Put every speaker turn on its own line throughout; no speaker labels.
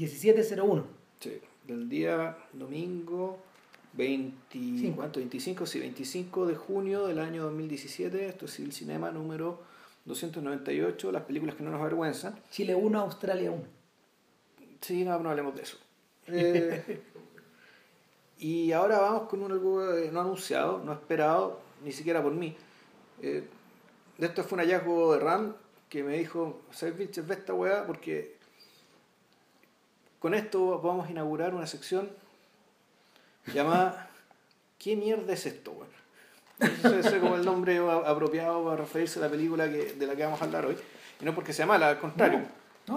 1701.
Sí, del día domingo 20, ¿cuánto? 25, sí, 25 de junio del año 2017. Esto es el cinema número 298, las películas que no nos avergüenzan.
Chile 1, Australia 1.
Sí, no, no hablemos de eso. Eh, y ahora vamos con un algo eh, no anunciado, no esperado, ni siquiera por mí. Eh, esto fue un hallazgo de Ram que me dijo, ¿sabes, Vilches, ve esta weá? Porque con esto vamos a inaugurar una sección llamada ¿Qué mierda es esto, weón? Ese es como el nombre apropiado para referirse a la película que, de la que vamos a hablar hoy. Y no porque sea mala, al contrario.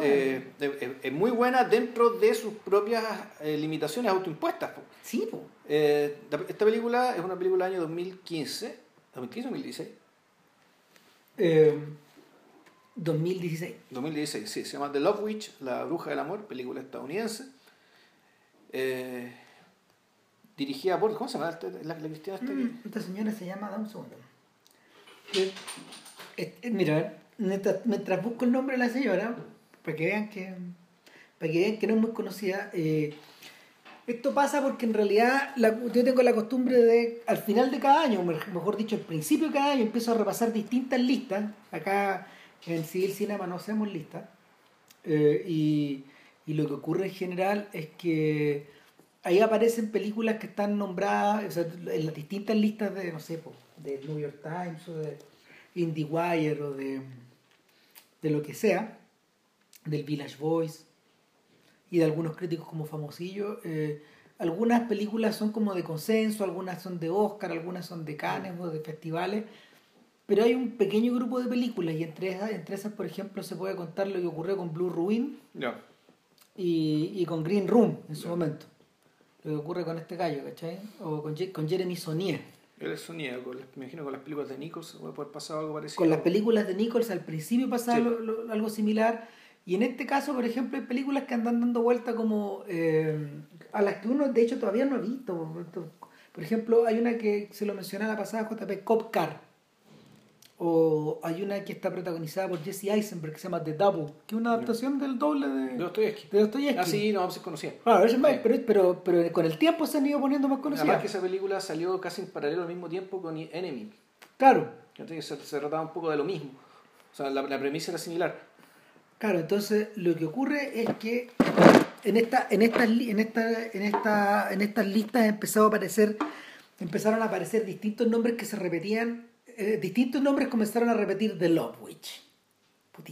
Eh, es, muy buena dentro de sus propias eh, limitaciones autoimpuestas.
Sí,
eh, esta película es una película del año 2015. ¿2015 o 2016?
2016.
2016, sí. Se llama The Love Witch, La Bruja del Amor, película estadounidense. dirigida por. ¿Cómo se llama la, la cristiana
esta? Mm, esta señora se llama. Dame un segundo. mira, mientras, mientras busco el nombre de la señora para que vean que, para que, vean que no es muy conocida. Eh, esto pasa porque en realidad yo tengo la costumbre de, al final de cada año, mejor dicho, al principio de cada año, empiezo a repasar distintas listas. Acá en Civil Cinema no hacemos listas. Eh, y, y, lo que ocurre en general es que ahí aparecen películas que están nombradas en las distintas listas de, no sé, de New York Times o de IndieWire o de, de lo que sea del Village Voice y de algunos críticos como famosillos. Eh, algunas películas son como de consenso, algunas son de Oscar, algunas son de Cannes o de festivales, pero hay un pequeño grupo de películas y entre esas, entre esas por ejemplo, se puede contar lo que ocurrió con Blue Ruin y, y, con Green Room en su momento. Lo que ocurre con este gallo, ¿cachai? O con, con Jeremy Sonier.
Él es me imagino con las películas de Nichols puede haber pasado algo parecido.
Con las películas de Nichols al principio pasaba algo similar y en este caso, por ejemplo, hay películas que andan dando vuelta como eh, a las que uno de hecho todavía no ha visto. Por ejemplo, hay una que se lo mencioné la pasada, JP, Cop Car. O hay una que está protagonizada por Jesse Eisenberg que se llama The Double, que es una adaptación del doble de
Dostoyevsky.
De Dostoyevsky.
Ah, sí, no, se conocía.
Claro, pero, pero, pero, con el tiempo se han ido poniendo más conocidas.
Además que esa película salió casi en paralelo al mismo tiempo con Enemy.
Claro.
Se, se trataba un poco de lo mismo. O sea, la, la premisa era similar.
Claro, entonces lo que ocurre es que en esta, en estas, en esta, en esta, en estas listas empezó a aparecer, empezaron a aparecer distintos nombres que se repetían, eh, distintos nombres comenzaron a repetir The Love Witch.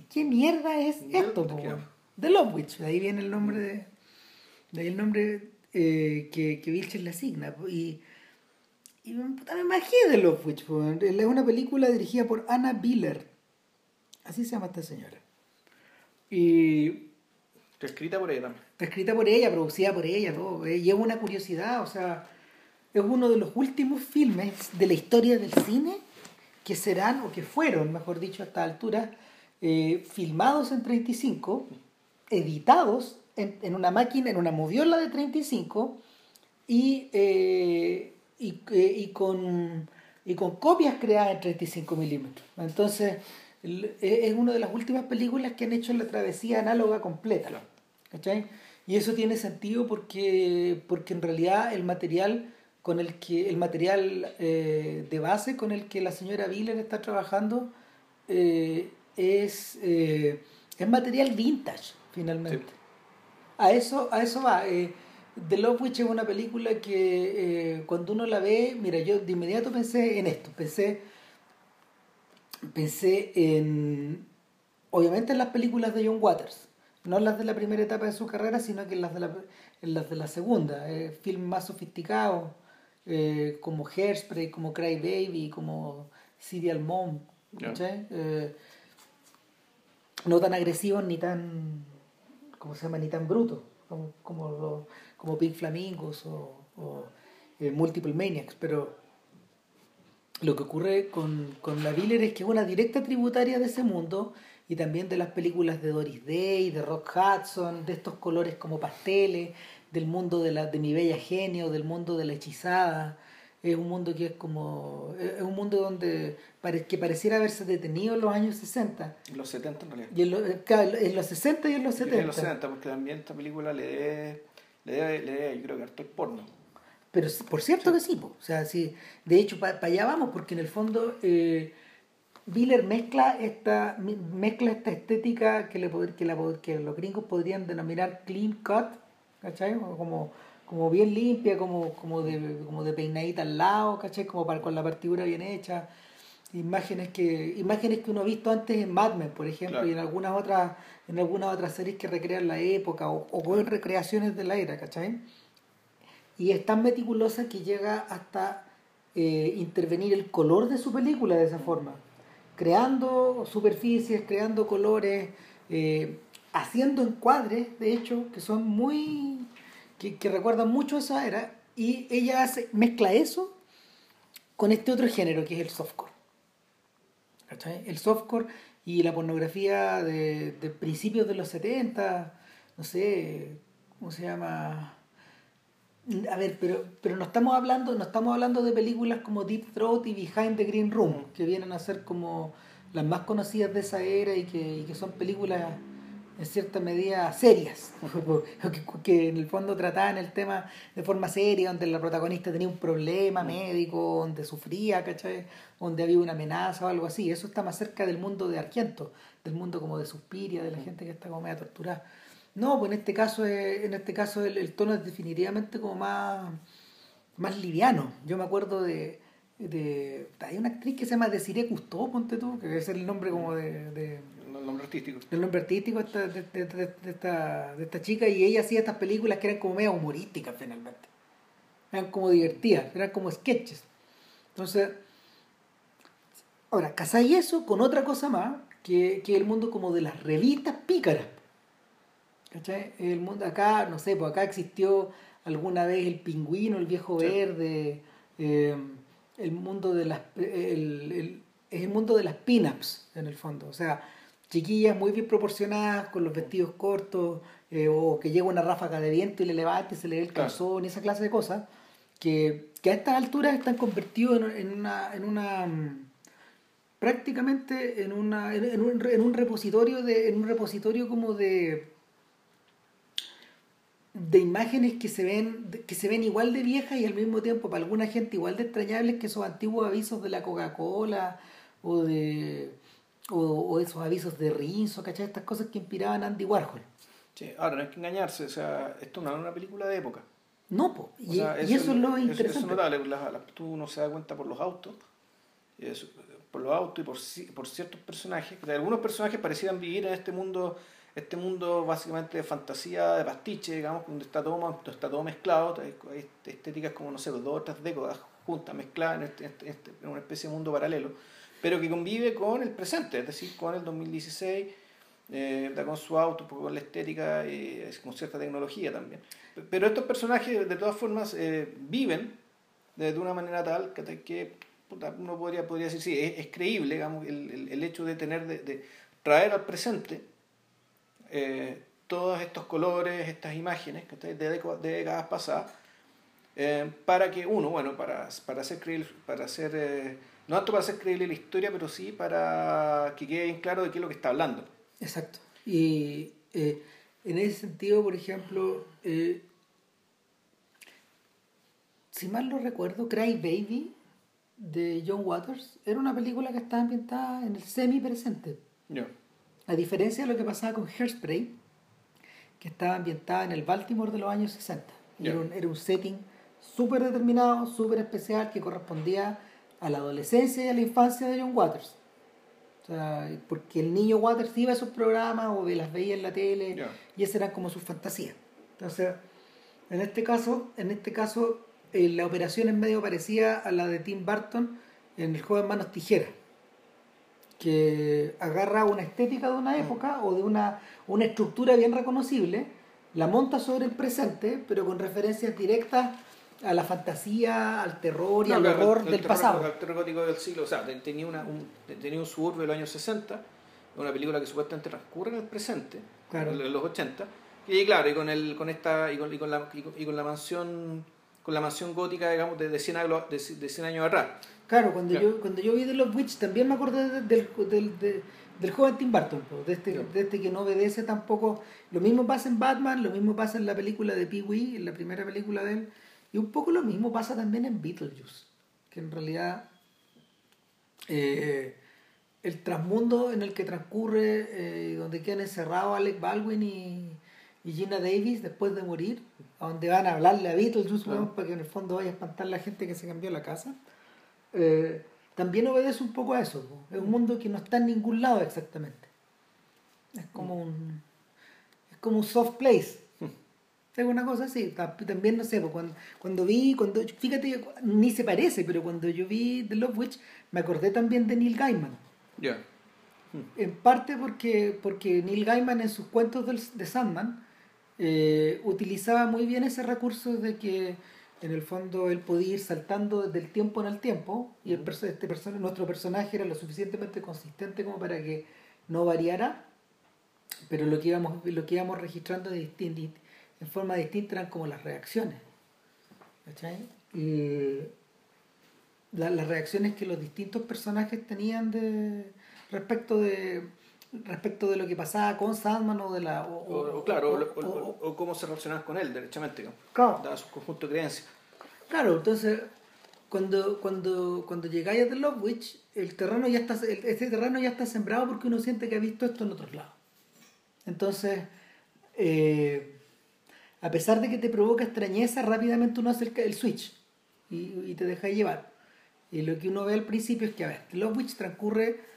¿Qué mierda es esto? The Love Witch, de ahí viene el nombre de, de ahí el nombre eh, que, que Vilches le asigna. Y, y puta, me imaginé The Love Witch. Es una película dirigida por Anna Biller. Así se llama esta señora. Y.
Está escrita por ella también.
Está escrita por ella, producida por ella, todo. Eh, y es una curiosidad, o sea, es uno de los últimos filmes de la historia del cine que serán, o que fueron, mejor dicho, a esta altura, eh, filmados en 35, editados en, en, una máquina, en una moviola de 35 y, eh, y, y, con, y con copias creadas en 35 milímetros. Entonces, es una de las últimas películas que han hecho la travesía análoga completa. ¿cachai? Y eso tiene sentido porque, porque en realidad el material con el que el material eh, de base con el que la señora Viller está trabajando eh, es, eh, es material vintage finalmente. A eso a eso va The Love Witch es una película que cuando uno la ve mira yo de inmediato pensé en esto pensé pensé en, obviamente en las películas de John Waters, no en las de la primera etapa de su carrera, sino que en las de la, en las de la segunda, filmes más sofisticados, eh, como Hairspray, como Cry Baby, como Serial Mom, eh, no tan agresivos ni tan, ¿cómo se llama? Ni tan brutos, como, como, como Pink Flamingos o, o Multiple Maniacs, pero lo que ocurre con, con la Viller es que es una directa tributaria de ese mundo y también de las películas de Doris Day, de Rock Hudson, de estos colores como pasteles, del mundo de, la, de mi bella genio, del mundo de la hechizada. es un mundo que es como es un mundo donde que pareciera haberse detenido en los años 60
en los 70 en realidad.
Y en, en los 60 y en los 70
en los 70 porque también esta película le debe le debe, le debe yo creo que harto el porno.
Pero por cierto que sí o sea sí. De hecho para allá vamos porque en el fondo eh, Biller mezcla esta mezcla esta estética que le que, la, que los gringos podrían denominar clean cut ¿cachai? como como bien limpia, como, como, de, como de peinadita al lado, ¿cachai? Como para, con la partidura bien hecha. Imágenes que, imágenes que uno ha visto antes en Mad Men, por ejemplo, y en algunas otras, en algunas otras series que recrean la época, o, o en recreaciones de la era, ¿cachai? Y es tan meticulosa que llega hasta eh, intervenir el color de su película de esa forma, creando superficies, creando colores, eh, haciendo encuadres, de hecho, que son muy que, que recuerdan mucho esa era, y ella hace, mezcla eso con este otro género que es el softcore. ¿Cachai? El softcore y la pornografía de, de, principios de los 70, no sé, ¿cómo se llama? A ver, pero, pero no estamos hablando, no estamos hablando de películas como Deep Throat y Behind the Green Room, que vienen a ser como las más conocidas de esa era y que, y que son películas en cierta medida serias, que en el fondo trataban el tema de forma seria, donde la protagonista tenía un problema médico, donde sufría, ¿cachai? donde había una amenaza o algo así. Eso está más cerca del mundo de Argento, del mundo como de Suspiria, de la gente que está como media torturada. No, pues en este caso, en este caso el, tono es definitivamente como más, más liviano. Yo me acuerdo de, de... Hay una actriz que se llama Desiree Cousteau, ponte tú, que debe ser el nombre como de
el nombre artístico.
El nombre artístico de, de, de, esta, de esta chica y ella hacía estas películas que eran como medio humorísticas finalmente. Eran como divertidas, eran como sketches. Entonces, ahora, casáis eso con otra cosa más, que, que el mundo como de las revistas pícaras. ¿Cachai? El mundo acá, no sé, pues acá existió alguna vez el pingüino, el viejo verde, eh, el mundo de las el, el, el mundo de las pin-ups en el fondo. O sea, chiquillas muy bien proporcionadas, con los vestidos cortos, eh, o que llega una ráfaga de viento y le levanta y se le ve el calzón, y esa clase de cosas, que, que a estas alturas están convertidos en, una, en una mm, prácticamente en una en, un, en un repositorio de en un repositorio como de de imágenes que se ven que se ven igual de viejas y al mismo tiempo para alguna gente igual de extrañables que esos antiguos avisos de la Coca-Cola o de o, esos avisos de Rinzo, ¿cachai? Estas cosas que inspiraban a Andy Warhol.
Sí, ahora no hay que engañarse, o sea, esto no es una película de época.
No, po. Y, eso, es lo interesante. Eso, es
notable, tú no se da cuenta por los autos, por los autos y por, por ciertos personajes. Algunos personajes parecían vivir en este mundo este mundo básicamente de fantasía, de pastiche, digamos, donde está todo, está todo mezclado, hay estéticas como, no sé, dos o tres décadas juntas, mezcladas en, este, este, este, en una especie de mundo paralelo pero que convive con el presente, es decir, con el 2016, eh, con su auto, con la estética y con cierta tecnología también. Pero estos personajes, de todas formas, eh, viven de, una manera tal que, que uno podría, podría decir, sí, es, creíble digamos, el, el, hecho de tener, de, traer al presente eh, todos estos colores, estas imágenes de, de décadas pasadas, eh, para que uno, bueno, para, para hacer creíble, para hacer no tanto para hacer creíble la historia, pero sí para que quede bien claro de qué es lo que está hablando.
Exacto. Y eh, en ese sentido, por ejemplo, eh, si mal no recuerdo, Cry Baby de John Waters era una película que estaba ambientada en el semi-presente. A diferencia de lo que pasaba con Hairspray, que estaba ambientada en el Baltimore de los años 60. Era, un, era un setting súper determinado, súper especial, que correspondía a la adolescencia y a la infancia de John Waters. O sea, porque el niño Waters iba a esos programas o las veía en la tele y esas eran como sus fantasías. Entonces, en este caso, en este caso eh, la operación es medio parecida a la de Tim Burton en el de manos tijeras que agarra una estética de una época o de una, una estructura bien reconocible, la monta sobre el presente, pero con referencias directas a la fantasía, al terror y al horror del pasado.
El terror gótico del siglo, o sea, tenía, una, un, tenía un suburbio de los años 60, una película que supuestamente transcurre en el presente, en los 80, y claro, y con, el, con esta y con, y con, la, y con, la mansión con la mansión gótica, digamos, de, de, 100, años, de, de 100 años atrás.
Claro, cuando, Yo, cuando yo vi The Love Witch también me acordé del, del, del, del joven Tim Burton, de este, de este que no obedece tampoco. Lo mismo pasa en Batman, lo mismo pasa en la película de Pee Wee, en la primera película de él, y un poco lo mismo pasa también en Beetlejuice, que en realidad eh, el trasmundo en el que transcurre, eh, donde quedan encerrados Alec Baldwin y, y, Gina Davis después de morir, a donde van a hablarle a Beetlejuice para que en el fondo vaya a espantar a la gente que se cambió la casa. Eh, también obedece un poco a eso. Es un mundo que no está en ningún lado exactamente. Es como un, es como un soft place. Es una cosa así. También, no sé, cuando, cuando vi, cuando, fíjate, ni se parece, pero cuando yo vi The Love Witch, me acordé también de Neil Gaiman.
Ya.
En parte porque, porque Neil Gaiman en sus cuentos de Sandman eh, utilizaba muy bien ese recurso de que en el fondo él podía ir saltando desde el tiempo en el tiempo y el este person nuestro personaje era lo suficientemente consistente como para que no variara pero lo que íbamos lo que íbamos registrando de en forma distinta eran como las reacciones y las reacciones que los distintos personajes tenían de respecto de respecto de lo que pasaba con Sandman o de la
o, claro o, cómo se relacionaba con él derechamente
claro.
daba su conjunto de creencias.
Claro entonces cuando cuando cuando llegáis a The Love Witch el terreno ya está este terreno ya está sembrado porque uno siente que ha visto esto en otros lados. Entonces eh, a pesar de que te provoca extrañeza rápidamente uno hace el, switch y, y te deja llevar y lo que uno ve al principio es que a ver The Love Witch transcurre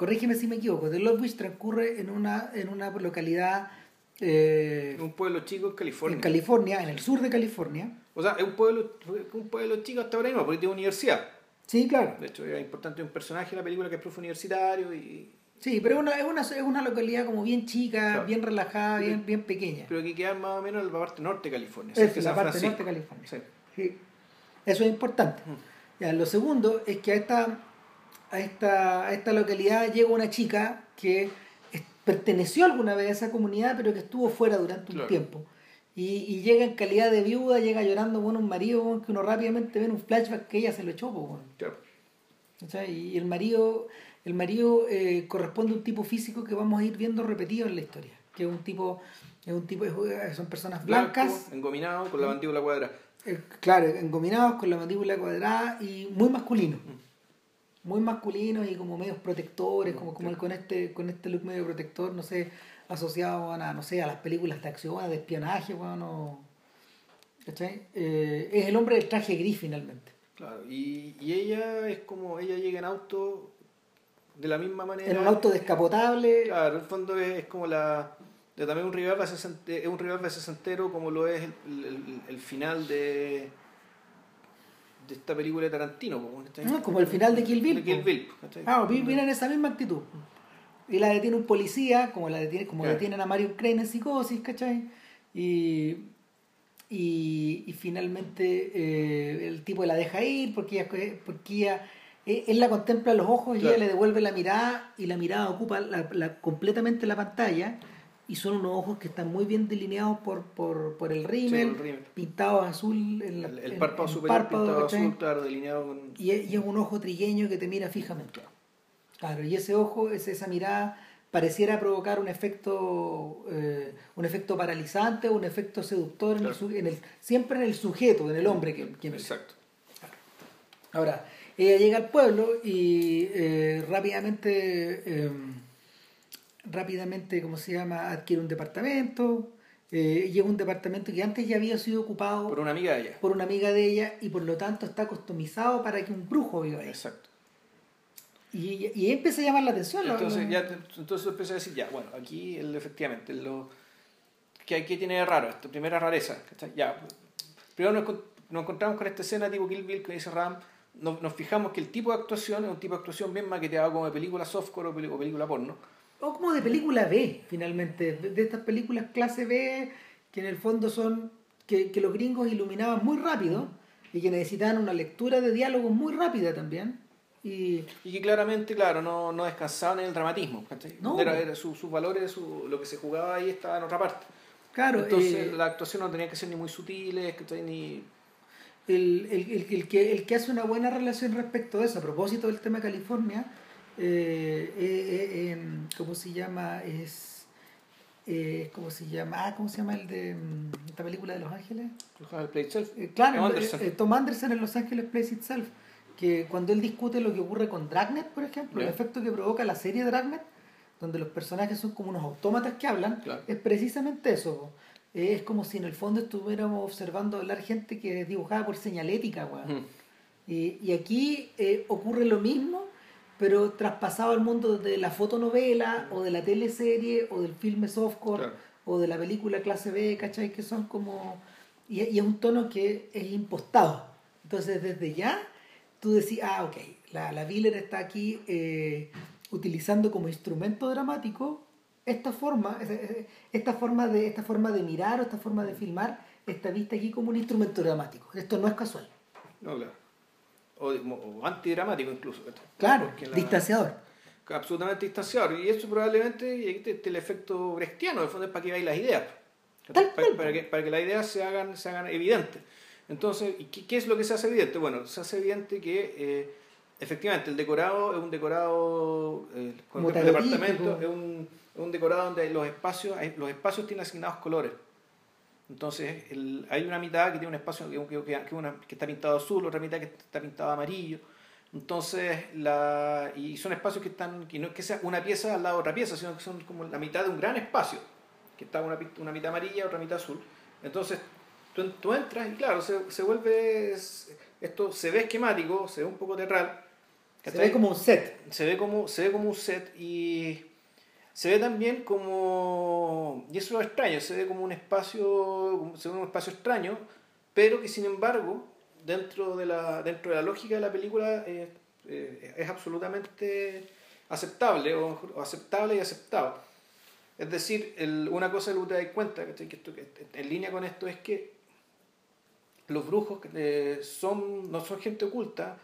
corrígeme si me equivoco, The Love Witch transcurre en una, en una localidad... Eh,
un pueblo chico en California.
En California, en el sur de California.
O sea, es un pueblo, un pueblo chico hasta ahora mismo, porque tiene universidad.
Sí, claro.
De hecho, es importante un personaje en la película que es profe universitario y...
Sí, pero es una, es una, es una localidad como bien chica, bien relajada, bien, bien pequeña.
Pero que queda más o menos en la parte norte de California.
Es, la parte norte de California. Sí. sí. Eso es importante. Mm. Ya, lo segundo es que a esta a esta, a esta localidad llega una chica que perteneció alguna vez a esa comunidad, pero que estuvo fuera durante un tiempo. Y, y, llega en calidad de viuda, llega llorando con un marido que uno rápidamente ve en un flashback que ella se lo echó. Bueno. Y el marido, el marido eh, corresponde a un tipo físico que vamos a ir viendo repetido en la historia, que es un tipo, es un tipo son personas blancas.
engominados con la mandíbula cuadrada.
Eh, claro, engominados con la mandíbula cuadrada y muy masculino. Mm muy masculinos y como medios protectores, como, como con este con este look medio protector, no sé, asociado a, no sé, a las películas de acción, de espionaje, bueno, eh, es el hombre del traje gris finalmente.
Claro, y, y ella es como, ella llega en auto de la misma manera.
En un auto descapotable.
Claro, en el fondo es, como la... De también un rival es un rival sesentero como lo es el, el final de de esta película de Tarantino.
Como, como el final de Kill Bill.
De Kill Bill.
Ah, en esa misma actitud. Y la detiene un policía, como la detiene, como detienen a Mario Crane en psicosis, ¿cachai? Y, y, y finalmente eh, el tipo la deja ir porque ella, porque ella él la contempla a los ojos y ella le devuelve la mirada y la mirada ocupa la, completamente la pantalla y son unos ojos que están muy bien delineados por, por, por el rímel, pintados azul.
el, el, párpado superior pintado azul, claro, delineado con...
Y es, y es, un ojo trigueño que te mira fijamente. Claro, y ese ojo, esa mirada, pareciera provocar un efecto eh, un efecto paralizante un efecto seductor en, el, en el, siempre en el sujeto, en el hombre que, quien
Exacto.
Ahora, ella llega al pueblo y eh, rápidamente... Eh, rápidamente, ¿cómo se llama?, adquiere un departamento. Eh, llega un departamento que antes ya había sido ocupado
por una amiga de ella.
Por una amiga de ella y por lo tanto está customizado para que un brujo viva ahí.
Exacto.
Y, y empieza a llamar la atención.
Entonces, ya, entonces empieza a decir, ya, bueno, aquí efectivamente, lo que ¿qué tiene de raro esto, primera rareza. Ya, primero nos, nos, encontramos con esta escena tipo Kill Bill que dice Ram, nos, nos, fijamos que el tipo de actuación es un tipo de actuación bien maqueteado como de película softcore o película porno
o como de película B, finalmente, de, estas películas clase B, que en el fondo son, que, que, los gringos iluminaban muy rápido y que necesitaban una lectura de diálogo muy rápida también. Y,
y que claramente, claro, no, no descansaban en el dramatismo. No. Era, sus valores, su, lo que se jugaba ahí estaba en otra parte.
Claro,
Entonces eh, la actuación no tenía que ser ni muy sutil, ni
el, el, el, que, el que hace una buena relación respecto a eso, a propósito del tema de California, eh, eh, em, ¿cómo se llama? Es, ¿cómo se llama? Ah, ¿cómo se llama el de mm, esta película de Los Ángeles? claro, Tom Anderson. Tom Anderson en Los Ángeles Plays Itself, que cuando él discute lo que ocurre con Dragnet, por ejemplo, el efecto que provoca la serie Dragnet, donde los personajes son como unos autómatas que hablan, es precisamente eso. Es como si en el fondo estuviéramos observando hablar gente que es dibujada por señalética, y, y, aquí eh, ocurre lo mismo, pero traspasado al mundo de la fotonovela, o de la teleserie, o del filme softcore, o de la película clase B, ¿cachai? Que son como... Y, y, es un tono que es impostado. Entonces, desde ya, tú decís, ah, ok, la, la está aquí eh, utilizando como instrumento dramático esta forma, esta forma, de, esta forma de mirar o esta forma de filmar está vista aquí como un instrumento dramático. Esto no es casual.
No, claro. O, antidramático incluso.
Claro, distanciador.
Absolutamente distanciador. Y eso probablemente este, el efecto brechtiano, de fondo es para que veáis las ideas. Para, para, que, para que las ideas se hagan, se hagan evidentes. Entonces, ¿qué, ¿qué, es lo que se hace evidente? Bueno, se hace evidente que eh, efectivamente el decorado es un decorado, eh, con el departamento es un un decorado donde los espacios, los espacios tienen asignados colores. Entonces hay una mitad que tiene un espacio que, que, está pintado azul, otra mitad que está pintado amarillo. Entonces, la, y son espacios que están, que no es que sea una pieza al lado de otra pieza, sino que son como la mitad de un gran espacio, que está una, una mitad amarilla, otra mitad azul. Entonces, tú, tú entras y claro, se, se, vuelve, esto se ve esquemático, se ve un poco teatral.
Se ve como un set.
Se ve como, se ve como un set y se ve también como, y eso es lo extraño, se ve como un espacio, se ve un espacio extraño, pero que sin embargo, dentro de la, dentro de la lógica de la película eh, es absolutamente aceptable, o, aceptable y aceptado. Es decir, una cosa que te das cuenta, que, en línea con esto, es que los brujos eh, son, no son gente oculta,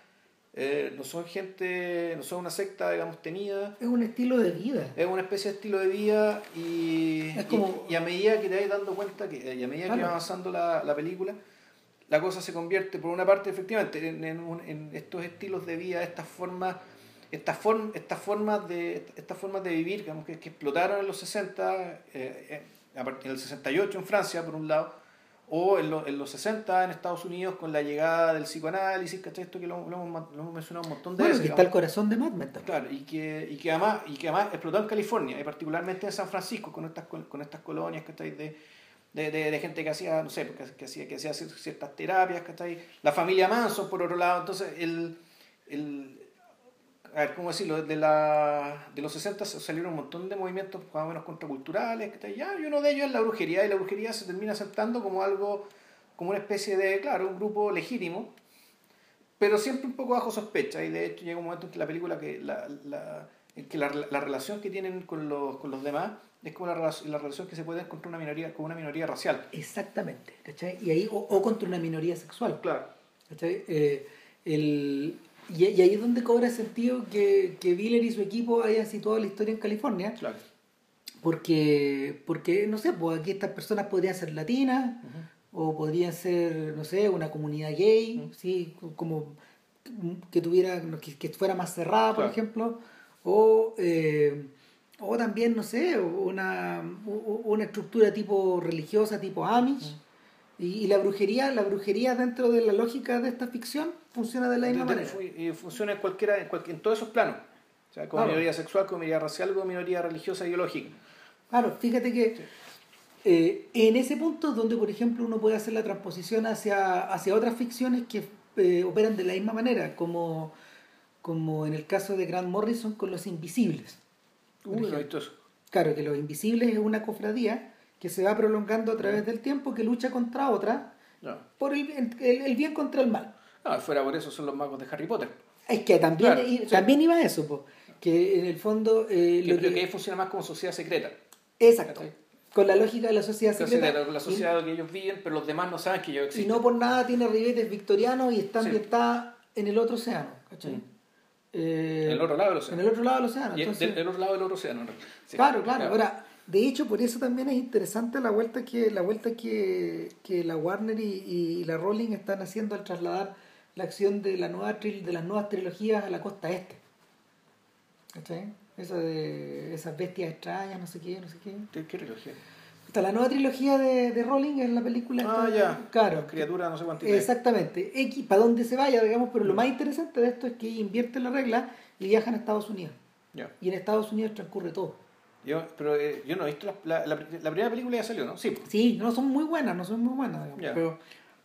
eh, no son gente, no son una secta, digamos, tenida.
Es un estilo de vida.
Es una especie de estilo de vida y, y, a medida que te vas dando cuenta, que, y a medida que va avanzando la, la, película, la cosa se convierte, por una parte, efectivamente, en, en, estos estilos de vida, estas formas, estas, form, estas, formas, de, estas formas de vivir digamos, que, que explotaron en los 60, eh, eh, en el 68 en Francia, por un lado, o en, en, los 60 en Estados Unidos con la llegada del psicoanálisis, ¿cachai? Esto que lo, hemos, mencionado un montón de
veces. Bueno, está el corazón de Mad Men
Claro, y que, y, que además, y que además explotó en California, y particularmente en San Francisco, con estas, con, estas colonias, ¿cachai? De, de, de, de, gente que hacía, no sé, que, hacía, que hacía ciertas terapias, ¿cachai? La familia Manson, por otro lado, entonces el, el a ver, ¿cómo decirlo? De, la, de los 60 salieron un montón de movimientos más o menos contraculturales, que ya, y uno de ellos es la brujería, y la brujería se termina aceptando como algo, como una especie de, claro, un grupo legítimo, pero siempre un poco bajo sospecha, y de hecho llega un momento en que la película, que la, la, que la, la relación que tienen con los, con los demás es como la, la relación que se puede encontrar una minoría, con una minoría racial.
Exactamente, ¿cachai? Y ahí, o, o contra una minoría sexual.
Claro.
¿cachai? Eh, el, y, ahí es donde cobra sentido que, que Biller y su equipo hayan situado la historia en California.
Claro.
Porque, porque, no sé, pues aquí estas personas podrían ser latinas, o podrían ser, no sé, una comunidad gay, ¿sí? como que tuviera, que, fuera más cerrada, por ejemplo, o, eh, o también, no sé, una, una estructura tipo religiosa, tipo Amish. Y, la brujería, la brujería dentro de la lógica de esta ficción funciona de la misma manera.
Y funciona en cualquiera, en, en todos esos planos. O sea, como minoría sexual, como minoría racial, como minoría religiosa, ideológica.
Claro, fíjate que eh, en ese punto donde, por ejemplo, uno puede hacer la transposición hacia, hacia otras ficciones que eh, operan de la misma manera, como, como en el caso de Grant Morrison con Los Invisibles.
Uy,
Claro, que Los Invisibles es una cofradía que se va prolongando a través del tiempo, que lucha contra otra, por el, el, bien contra el mal.
No, fuera por eso son los magos de Harry Potter.
Es que también, también iba eso, que en el fondo... Eh,
lo que, que funciona más como sociedad secreta.
Exacto. Con la lógica de la sociedad secreta.
la sociedad que ellos viven, pero los demás no saben que yo existo.
Y no por nada tiene ribetes victorianos y está ambientada en el otro océano. ¿cachai? Mm.
Eh, en el otro lado del océano.
En el otro lado del océano.
Y el, otro lado del otro océano.
claro, claro, Ahora, De hecho, por eso también es interesante la vuelta que la vuelta que, que la Warner y, y, la Rowling están haciendo al trasladar la acción de la nueva de las nuevas trilogías a la costa este. ¿Cachai? Esa de esas bestias extrañas, no sé qué, no sé qué.
¿Qué, trilogía?
Está la nueva trilogía de, de Rowling en la película.
Ah, ya.
Claro.
criatura, no sé cuánto.
Exactamente. X, para donde se vaya, digamos, pero lo mm. más interesante de esto es que invierte la regla y viajan a Estados Unidos. Y en Estados Unidos transcurre todo.
Yo, pero eh, yo no he visto la, la, primera película ya salió, ¿no? Sí.
Sí, no son muy buenas, no son muy buenas, pero,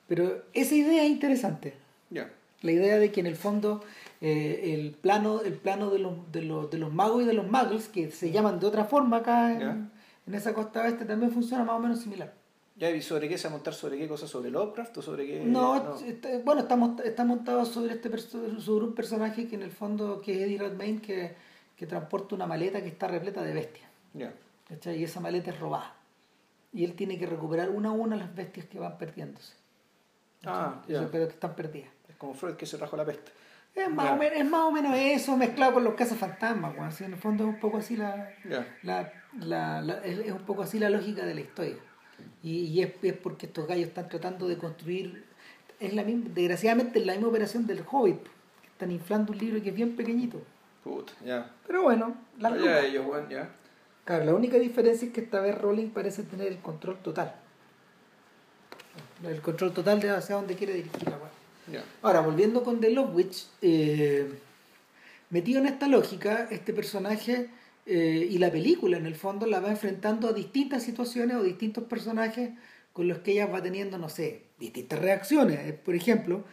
pero esa idea es interesante. La idea de que en el fondo eh, el plano, el plano de, los, de, los, de los magos y de los muggles, que se llaman de otra forma acá en, en esa costa oeste, también funciona más o menos similar.
¿Ya? ¿Y sobre qué se va a montar? ¿Sobre qué cosa? ¿Sobre Lovecraft o sobre qué?
No, bueno, está, está montado sobre, este, sobre un personaje que en el fondo que es Eddie Redmayne, que, que transporta una maleta que está repleta de bestias. Y esa maleta es robada. Y él tiene que recuperar una a una las bestias que van perdiéndose. Ah, Pero que están perdidas.
Es como Freud que se rajó la peste.
Es más, o menos, es más o menos eso mezclado con los casos fantasmas, en el fondo es un poco así la, la, la, es un poco así la lógica de la historia. Y, y es, es, porque estos gallos están tratando de construir, es la misma, desgraciadamente es la misma operación del Hobbit, que están inflando un libro que es bien pequeñito.
ya.
Pero bueno,
la ya, ellos, ya.
Claro, la única diferencia es que esta vez Rowling parece tener el control total. El control total de hacia dónde quiere dirigir la web. Ahora, volviendo con The Love Witch, eh, metido en esta lógica, este personaje eh, y la película en el fondo la va enfrentando a distintas situaciones o distintos personajes con los que ella va teniendo, no sé, distintas reacciones. Por ejemplo,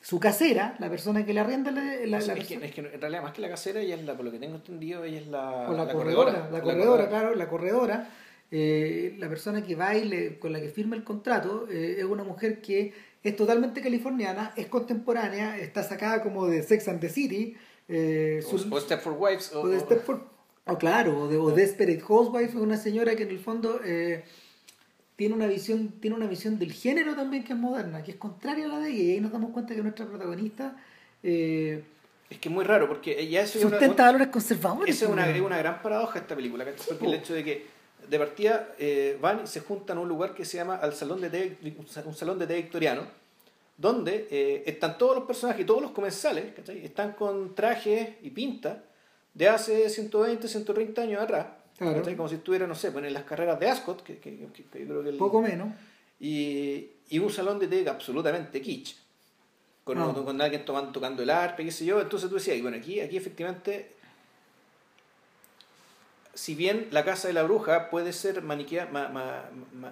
su casera, la persona que le arrienda la, la,
es, que, es, que, en realidad más que la casera, ella es la, por lo que tengo entendido, ella es la,
la, corredora, La corredora, claro, la corredora. Eh, la persona que va y con la que firma el contrato eh, es una mujer que es totalmente californiana, es contemporánea, está sacada como de Sex and the City.
Eh, o, Step for Wives.
O, de Step for, o claro, o de, o Desperate Housewife, una señora que en el fondo... Eh, tiene una visión tiene una visión del género también que es moderna que es contraria a la de ella y ahí nos damos cuenta que nuestra protagonista eh,
es que es muy raro porque ya
eso sustenta valores conservadores
esa es una, una gran paradoja esta película porque el hecho de que de partida eh, van y se juntan a un lugar que se llama al salón de un salón de té victoriano donde eh, están todos los personajes y todos los comensales ¿cachai? están con trajes y pinta de hace 120 130 años atrás como si estuviera, no sé, pues en las carreras de Ascot, que, que, que, creo que...
Poco menos.
Y, y, un salón de té absolutamente kitsch. Con, no. con alguien tomando, tocando el arpa, qué sé yo. Entonces tú decías, y bueno, aquí, aquí efectivamente, si bien la casa de la bruja puede ser maniquea, ma, ma,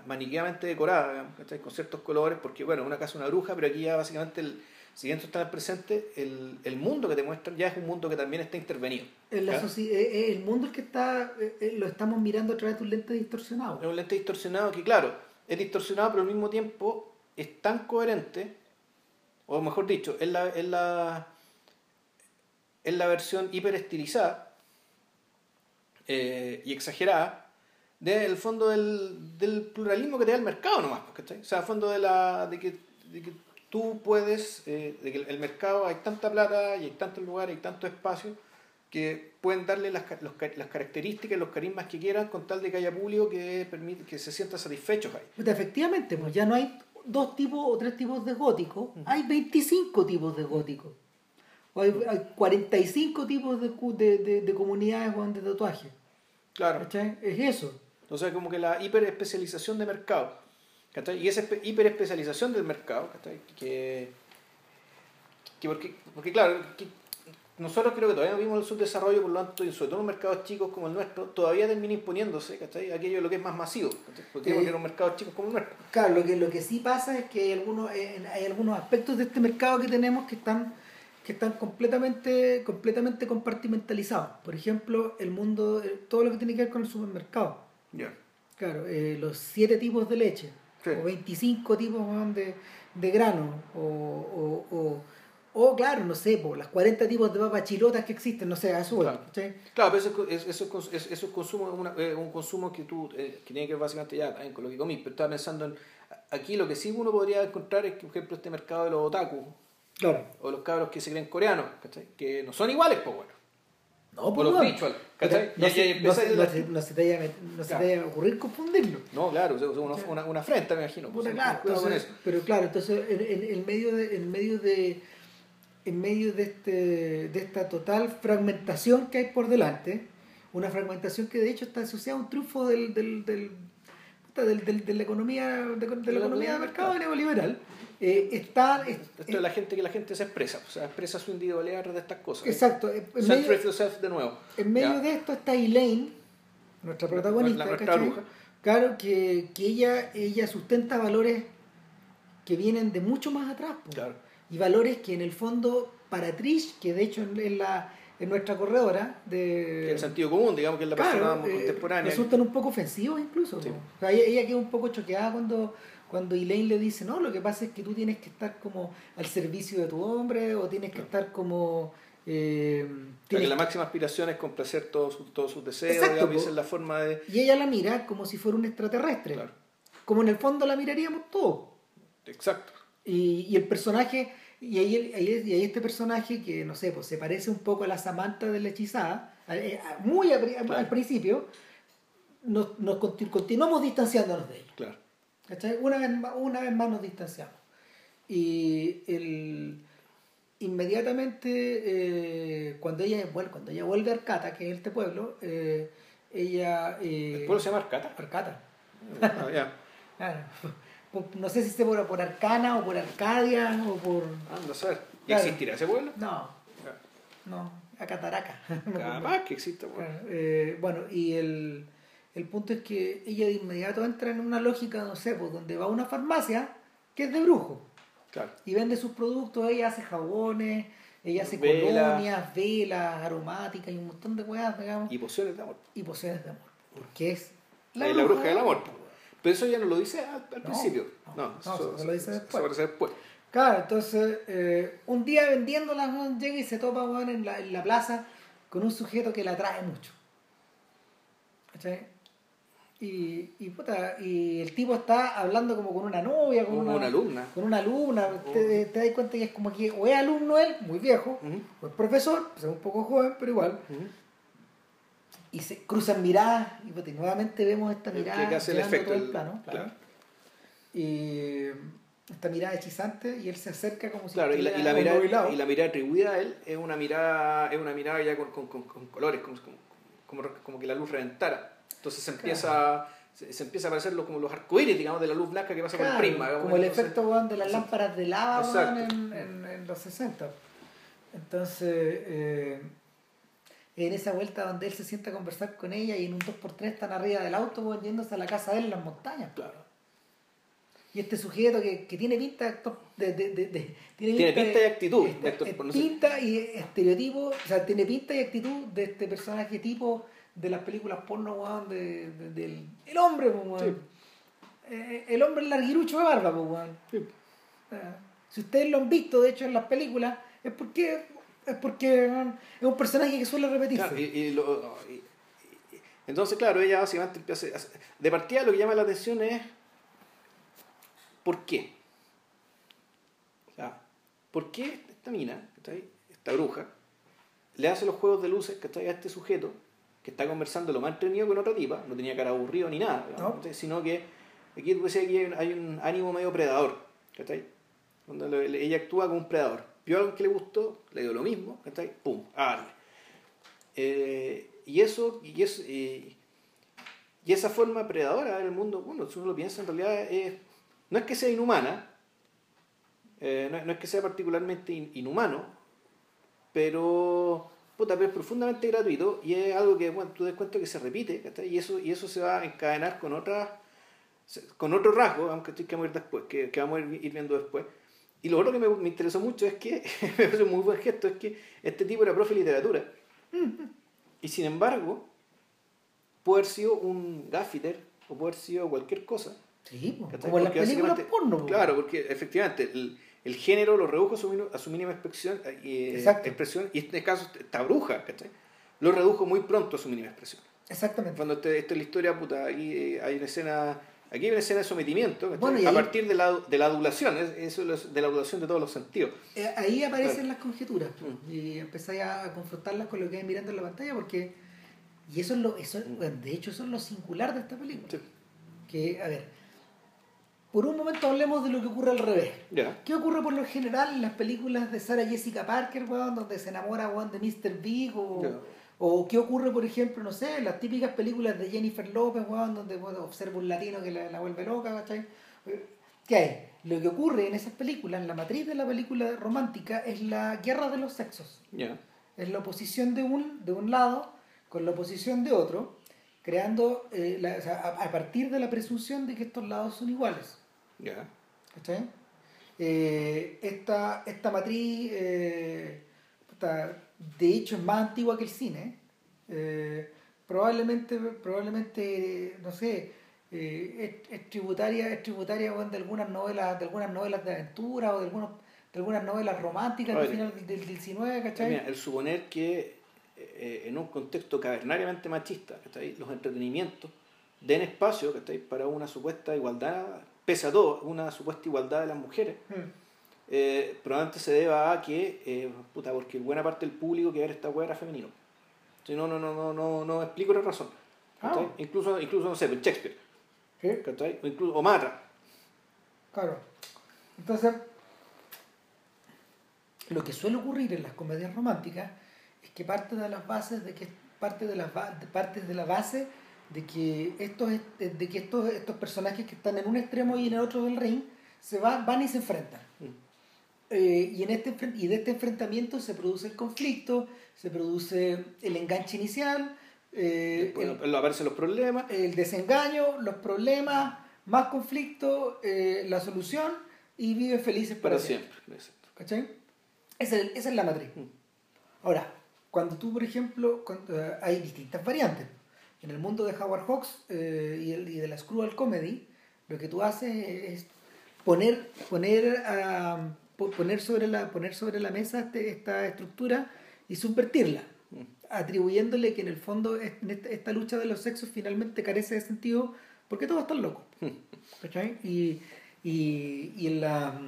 maniqueamente decorada, con ciertos colores, porque bueno, una casa de una bruja, pero aquí ya básicamente el si bien está presente, el, el, mundo que te muestran ya es un mundo que también está intervenido.
El, eh, eh, el mundo es que está eh, lo estamos mirando a través de un lente distorsionado.
Es un lente distorsionado que, claro, es distorsionado, pero al mismo tiempo es tan coherente, o mejor dicho, es la, es la, es la versión hiperestilizada y exagerada del fondo del, del, pluralismo que te da el mercado nomás. O sea, el fondo de, la, de que, de que tú puedes, eh, el mercado hay tanta plata y hay tantos lugares, hay tanto espacio, que pueden darle las, las características, los carismas que quieran con tal de que haya público que, permite, que se sienta satisfechos ahí.
Pues efectivamente, pues ya no hay dos tipos o tres tipos de gótico, hay 25 tipos de gótico. O hay, hay 45 tipos de, de, de, de comunidades de tatuaje.
Claro.
Es eso.
Entonces, como que la hiperespecialización de mercado y esa hiperespecialización del mercado, que, que porque, porque claro, nosotros creo que todavía no vimos el subdesarrollo, por lo tanto, y sobre todo en mercados chicos como el nuestro, todavía termina imponiéndose aquello lo que es más masivo, porque eh, los mercados chicos como el nuestro.
Claro, lo que, lo que sí pasa es que hay algunos, eh, hay algunos aspectos de este mercado que tenemos que están que están completamente, completamente compartimentalizados. Por ejemplo, el mundo, eh, todo lo que tiene que ver con el supermercado. Claro, los siete tipos de leche o 25 tipos de, de grano, o, o, o, claro, no sé, por las 40 tipos de papas chilotas que existen, no sé, azul.
Claro, claro pero eso, eso, eso, consumo es un consumo que tú, eh, que tiene que ver básicamente ya también con lo que comí, pero estaba pensando en, aquí lo que sí uno podría encontrar es que, por ejemplo, este mercado de los otaku,
claro.
o los cabros que se creen coreanos, que no son iguales, pues bueno.
No,
por los rituals, ¿cachai?
No, se, no, se, no, se, no se te vaya a ocurrir confundirlo.
No, claro, una, una, una afrenta, me imagino.
Pues, claro, entonces, pero claro, entonces en, en, medio de, en medio de en medio de, este, de esta total fragmentación que hay por delante, una fragmentación que de hecho está asociada a un triunfo del, del, del, del de la economía de, la economía de mercado neoliberal eh, está
esto es la gente que la gente se expresa o sea expresa su individualidad de estas cosas.
Exacto
en medio, de nuevo.
en medio de esto está Elaine nuestra protagonista claro que, que, ella ella sustenta valores que vienen de mucho más atrás y valores que en el fondo para Trish que de hecho en la en nuestra corredora de
el sentido común digamos que es la persona eh, contemporánea.
resultan un poco ofensivos incluso ella, queda un poco choqueada cuando cuando Elaine le dice no lo que pasa es que tú tienes que estar como al servicio de tu hombre o tienes que estar como eh,
que la máxima aspiración es complacer todos sus, todos sus deseos digamos, y la forma de
y ella la mira como si fuera un extraterrestre. Como en el fondo la miraríamos todos.
Exacto.
Y, y el personaje y ahí, ahí, este personaje que, no sé, pues se parece un poco a la Samantha de la hechizada, eh, muy al principio, nos, nos continuamos distanciándonos de ella.
Claro.
Una vez, una vez más nos distanciamos. Y el, inmediatamente, eh, cuando, ella, bueno, cuando ella vuelve a Arcata, que es este pueblo, eh, ella...
¿El pueblo se llama Arcata?
Arcata.
Ah, ya.
claro no sé si esté por, por Arcana o por Arcadia o por...
Ah, no sé. ¿Y existirá ese pueblo?
No. No, a Cataraca.
Capaz que exista.
Bueno. Eh, bueno, y el, el punto es que ella de inmediato entra en una lógica, no sé, pues donde va a una farmacia que es de brujo.
Claro.
Y vende sus productos, ella hace jabones, ella hace colonias, velas, aromáticas y un montón de cosas, digamos.
Y pociones de amor.
Y pociones de amor. Porque es
la, la bruja del amor. Pero eso ya no lo dice al, principio. No,
eso, lo dice después.
Después.
Claro, entonces eh, un día vendiéndolas llega y se topa en, la, en la plaza con un sujeto que la atrae mucho. ¿Cachai? Y, y, puta, y el tipo está hablando como con una novia, con
una, alumna.
Con una alumna. Oh. Te, das cuenta que es como que o es alumno él, muy viejo, o es profesor, pues es un poco joven, pero igual y se cruzan miradas y, pues, nuevamente vemos esta mirada
que hace el efecto
todo el plano claro. y esta mirada hechizante y él se acerca como si
claro y la, y la mirada y la mirada atribuida a él es una mirada es una mirada ya con, con, con, colores como, como, como, que la luz reventara entonces se empieza se, empieza a parecer como los arcoíris digamos de la luz blanca que pasa por el prisma
como el efecto de las lámparas de lava en, en, en, los 60 entonces eh, en esa vuelta donde él se sienta a conversar con ella y en un 2x3 están arriba del auto yéndose a la casa de él en las montañas.
Claro.
Y este sujeto que, que tiene pinta de, de, de,
tiene, pinta, y actitud
pinta y estereotipo, o sea, tiene pinta y actitud de este personaje tipo de las películas porno, weón, de, del el hombre, weón. Eh, el hombre larguirucho de barba, weón. Eh, si ustedes lo han visto, de hecho, en las películas, es porque es porque es un personaje que suele repetirse.
y, entonces, claro, ella básicamente De partida lo que llama la atención es. ¿Por qué? O sea, ¿por qué esta mina, esta bruja, le hace los juegos de luces que a este sujeto que está conversando lo más entretenido con otra tipa, no tenía cara aburrido ni nada, sino que aquí, hay un ánimo medio predador, Cuando ella actúa como un predador. Vio algo que le gustó, le dio lo mismo, ahí, ¡Pum! A eh, y eso, y, eso y, esa forma predadora del mundo, bueno, si uno lo piensa, en realidad es, no es que sea inhumana, eh, no, es que sea particularmente inhumano, pero, puta, pero es profundamente gratuito y es algo que, bueno, tú des cuenta que se repite, y eso, y eso se va a encadenar con otras con otro rasgo, aunque estoy que vamos a ir después, que, que vamos a ir viendo después, y lo otro que me, me interesó mucho es que, me parece un muy buen gesto, es que este tipo era profe de literatura. Y sin embargo, puede haber sido un gaffiter o puede haber sido cualquier cosa.
Sí, como en las películas porno.
Claro, porque efectivamente el, el género lo redujo a su, a su mínima expresión, eh, expresión, y en este caso esta bruja, ¿cachai? Lo redujo muy pronto a su mínima expresión.
Exactamente.
Cuando este, esta es la historia, puta, ahí eh, hay una escena Aquí hay una escena de sometimiento
Bueno,
a
ahí-
partir de la, de la adulación, es- eso es de la adulación de todos los sentidos.
Eh, ahí aparecen
Claro.
las conjeturas po,
Mm.
y empezáis a confrontarlas con lo que hay mirando en la pantalla porque y eso es lo eso bueno, de hecho eso es lo singular de esta película
Sí.
que a ver por un momento hablemos de lo que ocurre al revés
Ya.
¿Qué ocurre por lo general en las películas de Sarah Jessica Parker, weón, donde se enamora weón, de Mr. Big? O,
Ya.
o qué ocurre, por ejemplo, no sé, en las típicas películas de Jennifer López, weón, donde bueno, observa un latino que la, la vuelve loca, ¿cachai? ¿Qué hay? Lo que ocurre en esas películas, en la matriz de la película romántica, es la guerra de los sexos.
Ya.
Es la oposición de un, de un lado con la oposición de otro, creando, eh, la- o sea, a, a partir de la presunción de que estos lados son iguales.
Ya.
¿Cachai? Eh, esta, esta matriz, eh, de hecho, es más antigua que el cine. Eh, probablemente, probablemente, no sé, eh, es, es tributaria, es tributaria de algunas novelas, de algunas novelas de aventura o de algunos, de algunas novelas románticas del final del, del 19, ¿cachai?
Mira, el suponer que eh, en un contexto cavernariamente machista, ¿cachai? los entretenimientos den espacio ¿cachai? para una supuesta igualdad, pese a todo, una supuesta igualdad de las mujeres,
Mm.
eh, probablemente se deba a que, eh, puta, porque buena parte del público que ver esta weá era femenino. Si no, no, no, no, no, no explico la razón.
Ah.
Incluso, incluso, no sé, pues, Shakespeare,
¿Sí?
O, incluso, o Matra.
Claro. Entonces, lo que suele ocurrir en las comedias románticas que parte de las bases de que parte de las ba- de- la base de que estos est- de que estos estos personajes que están en un extremo y en el otro del ring se van van y se enfrentan.
Mm.
Eh, y en este y de este enfrentamiento se produce el conflicto, se produce el enganche inicial, eh,
Después
el-
aparecen los problemas.
el desengaño, los problemas, más conflicto, eh, la solución y vive felices para,
Para
siempre.
siempre.
¿Cachai? Esa es, esa es la matriz.
Mm.
Ahora, cuando tú, por ejemplo, cuando, eh, hay distintas variantes. En el mundo de Howard Hawks eh, y, el- y de la Screwball Comedy, lo que tú haces es poner, poner, po- poner, sobre, la, poner sobre la mesa este- esta estructura y subvertirla,
Mm.
atribuyéndole que en el fondo es- en esta, esta lucha de los sexos finalmente carece de sentido porque todos están locos. ¿Cachai? Y, y, y en la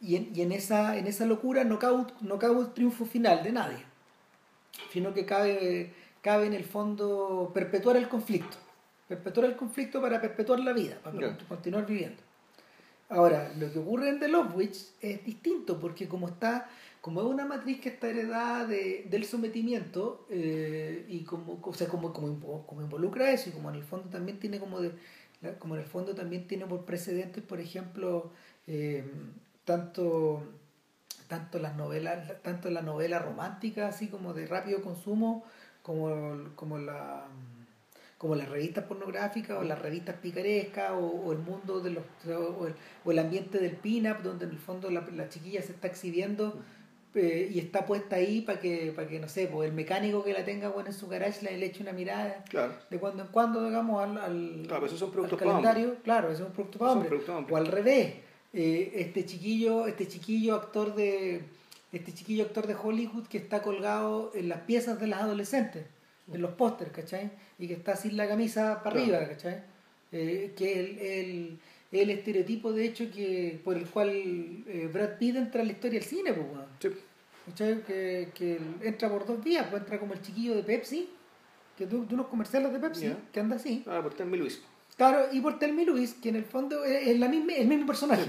y en, y en esa en esa locura no cabe, un- no cabe un triunfo final de nadie sino que cabe cabe en el fondo perpetuar el conflicto perpetuar el conflicto para perpetuar la vida para continuar viviendo. Ahora lo que ocurre en The Love Witch es distinto porque como está como es una matriz que está heredada de, del sometimiento eh, y como, o sea, como, como, invo- como involucra eso y como en el fondo también tiene como de como en el fondo también tiene por precedentes por ejemplo eh, tanto tanto las novelas tanto la novela romántica así como de rápido consumo como, como la como las revistas pornográficas o las revistas picarescas o, o el mundo de los o el, o el ambiente del pin-up donde en el fondo la, la chiquilla se está exhibiendo eh, y está puesta ahí para que para que no sé pues el mecánico que la tenga bueno, en su garage le, le eche una mirada
Claro.
de cuando en cuando digamos al, al,
Claro, esos son
al
productos para
calendario claro eso es un producto hombre
para hombre.
o al revés eh, este chiquillo este chiquillo actor de este chiquillo actor de Hollywood que está colgado en las piezas de las adolescentes en los pósters ¿cachai? y que está sin la camisa para
Claro.
arriba ¿cachai? Eh, que es el, el, el estereotipo de hecho que por el cual eh, Brad Pitt entra en la historia del cine pues, weón.
Sí.
¿Cachai? Que, que entra por dos vías, pues entra como el chiquillo de Pepsi, que tú, de unos comerciales de Pepsi, que anda así.
Ah, por Telmi Luis.
Claro, y por Telmi Luis, que en el fondo es, la misma, el mismo personaje.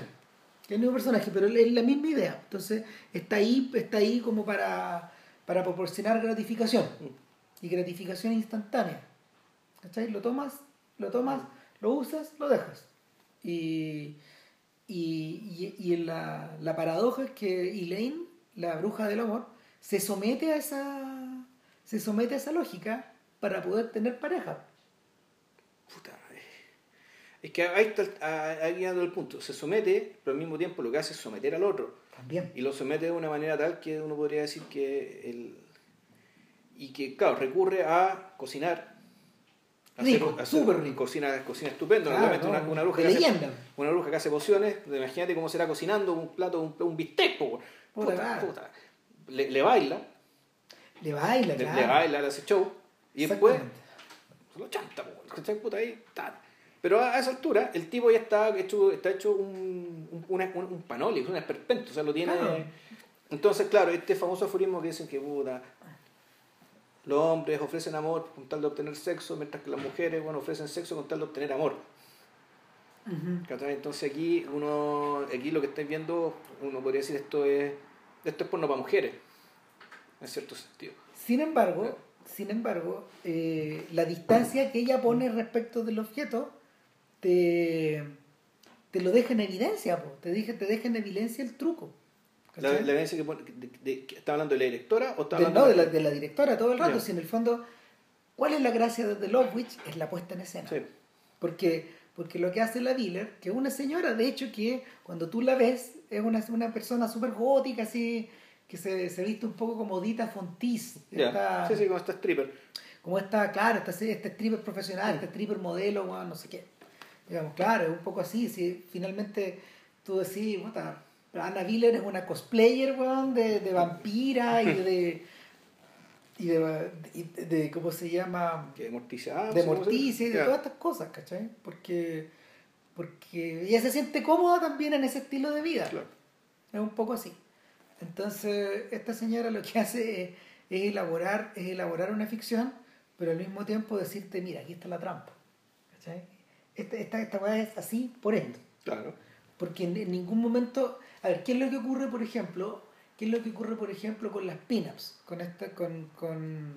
El mismo personaje, pero es la misma idea. Entonces, está ahí, está ahí como para, para proporcionar gratificación. Y gratificación instantánea. ¿Cachai? Lo tomas, lo tomas, lo usas, lo dejas. Y, y, y, y la, la paradoja es que Elaine, la bruja del amor, se somete a esa se somete a esa lógica para poder tener pareja.
Puta. Es que ahí está el, ah, ahí el punto. Se somete, pero al mismo tiempo lo que hace es someter al otro.
También.
Y lo somete de una manera tal que uno podría decir que el. Y que, claro, recurre a cocinar. a
Rico, súper rico.
Cocina, cocina estupendo.
Claro, no,
una, una bruja que hace, una bruja que hace pociones, imagínate cómo será cocinando un plato, un, un bistec.
Puta,
Puta. Le, le baila,
Le baila,
le,
claro.
le baila, le hace show, y después se lo chanta. Puta, ahí, ta. Pero a, esa altura, el tipo ya está hecho, está hecho un, un, una- un, un panoli, un esperpento, o sea, lo tiene...
Claro.
Entonces, claro, este famoso aforismo que dicen que, puta, los hombres ofrecen amor con tal de obtener sexo, mientras que las mujeres, bueno, ofrecen sexo con tal de obtener amor. Entonces aquí uno, aquí lo que estáis viendo, uno podría decir esto es, esto es porno para mujeres, en cierto sentido.
Sin embargo, sin embargo, eh, la distancia que ella pone respecto del objeto te, te lo deja en evidencia, po. Te, deja, te deja en evidencia el truco.
La, evidencia que pone, de- ¿está hablando de la directora o está hablando
no, de la, de la directora todo el rato, si en el fondo, ¿cuál es la gracia de The Love Witch? Es la puesta en escena.
Sí.
Porque, porque lo que hace la dealer, que es una señora, de hecho, que cuando tú la ves, es una, una persona súper gótica, así, que se, se viste un poco como Dita Fontis. Esta-
Sí, sí, como está stripper.
como esta, claro, esta, stripper profesional,
Mm.
este stripper modelo, no sé qué. Digamos, claro, es un poco así. Si finalmente tú decís, puta, Anna Wheeler es una cosplayer, weón, de, de vampira y de. y de, y de, de- ¿cómo se llama?
Que morticia.
de morticia y de todas estas cosas, ¿cachai? Porque, porque ella se siente cómoda también en ese estilo de vida.
Claro.
Es un poco así. Entonces, esta señora lo que hace es, es elaborar, es elaborar una ficción, pero al mismo tiempo decirte, mira, aquí está la trampa. ¿Cachai? Esta, esta, esta weá es así por esto.
Claro.
Porque en, en ningún momento. A ver, ¿qué es lo que ocurre, por ejemplo? ¿Qué es lo que ocurre, por ejemplo, con las pin-ups? Con esta, con, con,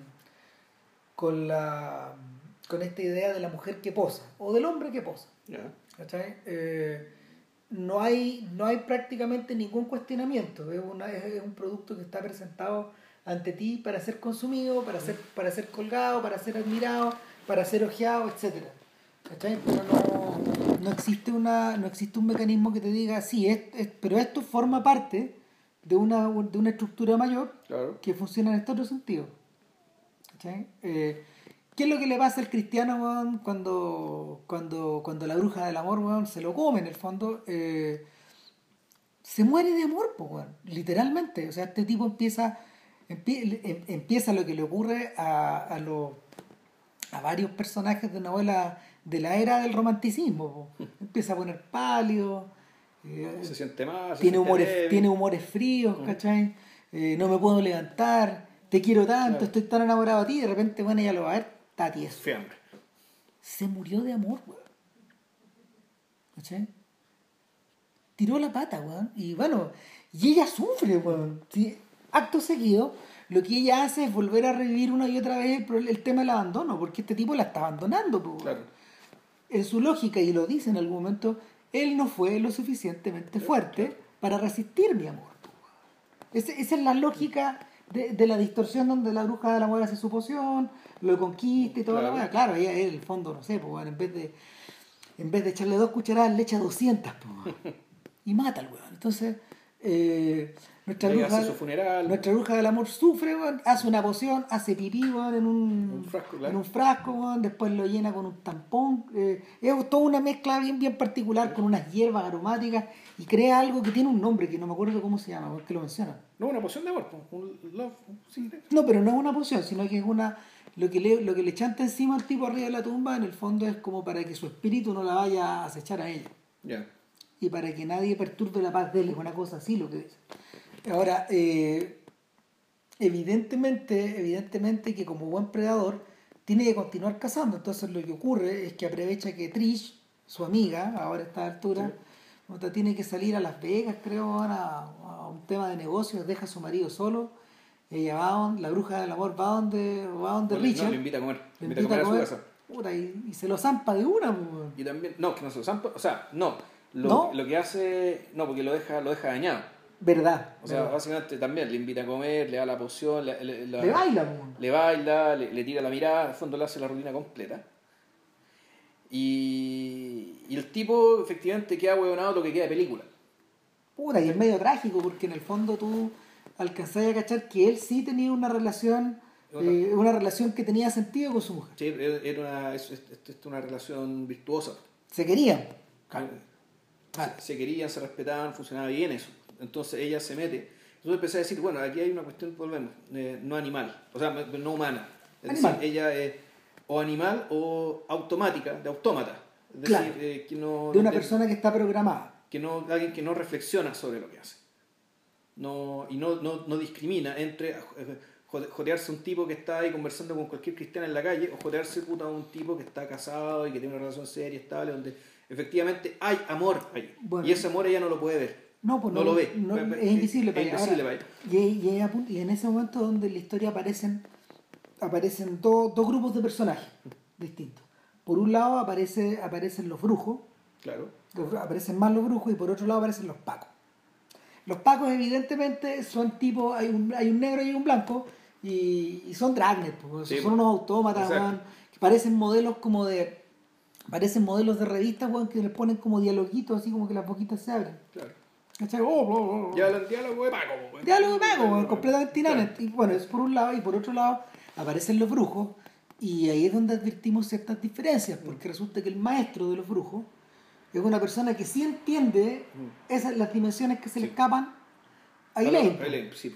con la con esta idea de la mujer que posa, o del hombre que posa. Eh, no hay, no hay prácticamente ningún cuestionamiento. Es, una, es, es un producto que está presentado ante ti para ser consumido, para ser, para ser colgado, para ser admirado, para ser ojeado, etc. ¿Cachai? Pero no, no, existe una, no existe un mecanismo que te diga, sí, es, es- pero esto forma parte de una, de una estructura mayor
Claro.
que funciona en este otro sentido. ¿Cachai? Eh, ¿Qué es lo que le pasa al cristiano weón, cuando, cuando, cuando la bruja del amor weón, se lo come en el fondo? Eh, se muere de amor, weón, literalmente. O sea, este tipo empieza, empie- em- empieza lo que le ocurre a, a, los- a varios personajes de novela de la era del romanticismo. po. Empieza a poner pálido. eh,
Se siente más.
tiene humores, tiene humores fríos, ¿cachai? Eh, no me puedo levantar, te quiero tanto,
Claro.
estoy tan enamorado de ti, de repente, bueno, ella lo va a ver, está tieso.
Fiambre.
Se murió de amor, weón. ¿Cachai? Tiró la pata, weón. Y bueno, y ella sufre, weón. Sí, Acto seguido, lo que ella hace es volver a revivir una y otra vez el, el tema del abandono, porque este tipo la está abandonando, pues,
Claro.
En su lógica, y lo dice en algún momento, él no fue lo suficientemente fuerte para resistir mi amor. Esa es la lógica de, de la distorsión donde la bruja del amor hace su poción, lo conquista y todo
Claro.
lo. Claro, ella en el fondo, no sé, pues, en vez de en vez de echarle dos cucharadas, le echa 200 pues, y mata al weón. Entonces, eh, nuestra, bruja,
hace su funeral.
nuestra bruja del amor sufre, hace una poción, hace pipí en un,
Un frasco, claro.
en un frasco, después lo llena con un tampón. eh, es toda una mezcla bien, bien particular con unas hierbas aromáticas y crea algo que tiene un nombre que no me acuerdo cómo se llama, porque lo mencionan.
No, una poción de amor. Un love. un secret.
No, pero no es una poción, sino que es una. Lo que, le, lo que le chanta encima al tipo arriba de la tumba, en el fondo es como para que su espíritu no la vaya a acechar a ella.
Ya.
Y para que nadie perturbe la paz de él, es una cosa así lo que dice. Ahora, eh, evidentemente, evidentemente que como buen predador tiene que continuar cazando. Entonces lo que ocurre es que aprovecha que Trish, su amiga, ahora a esta altura, puta, tiene que salir a Las Vegas, creo, a, a un tema de negocios, deja a su marido solo. Ella va donde, la bruja del amor va donde, va donde Richard.
no, le invita a comer.
le
invita a comer a su casa.
y, y se lo zampa de una.
Y también, no, que no se lo zampa, o sea, no. Lo,
¿No?
lo que hace, no, porque lo deja, lo deja dañado.
Verdad.
O sea,
verdad.
básicamente también le invita a comer, le da la poción, le, le- la-
le baila.
le baila, le, le tira la mirada, al fondo le hace la rutina completa. Y, y el tipo efectivamente queda huevonado lo que queda de película.
Puta, y es medio trágico porque en el fondo tú alcanzás a cachar que él sí tenía una relación, eh, una relación que tenía sentido con su mujer.
Sí, era era una, es- es una relación virtuosa.
Se querían.
Se, se querían, se respetaban, funcionaba bien eso. Entonces ella se mete. Entonces empecé a decir, bueno, aquí hay una cuestión, volvemos, eh, no animal, o sea, no humana. Es
Animal.
decir, ella es o animal o automática, de autómata. Es decir,
Claro.
eh, que no,
de una
de-
persona que está programada.
que no, alguien que no reflexiona sobre lo que hace. No, y no, no, no discrimina entre eh, a un tipo que está ahí conversando con cualquier cristiano en la calle o jodearse puta a un tipo que está casado y que tiene una relación seria, estable, donde efectivamente hay amor ahí.
Bueno.
y ese amor ella no lo puede ver.
No, pues
No
no,
lo ve.
no,
Es-
es invisible
es
para ella.
invisible
Ahora,
para
y, y, ella y en ese momento donde en la historia aparecen aparecen dos dos grupos de personajes distintos. Por un lado aparece, aparecen los brujos,
Claro.
aparecen más los brujos y por otro lado aparecen los pacos. Los pacos evidentemente son tipos, hay un, hay un negro y un blanco y, y son dragnet, pues,
Sí,
son unos autómatas, que parecen modelos como de parecen modelos de revistas weón, que les ponen como dialoguitos así como que las boquitas se abren.
claro.
¿Cachai? Oh, oh, oh, oh.
Ya el diálogo de Paco. pues.
Diálogo pago, weón, completamente
Claro.
inane. Y bueno, es por un lado, y por otro lado aparecen los brujos, y ahí es donde advertimos ciertas diferencias, porque resulta que el maestro de los brujos es una persona que sí entiende esas, las dimensiones que se le escapan a Elaine.
Sí.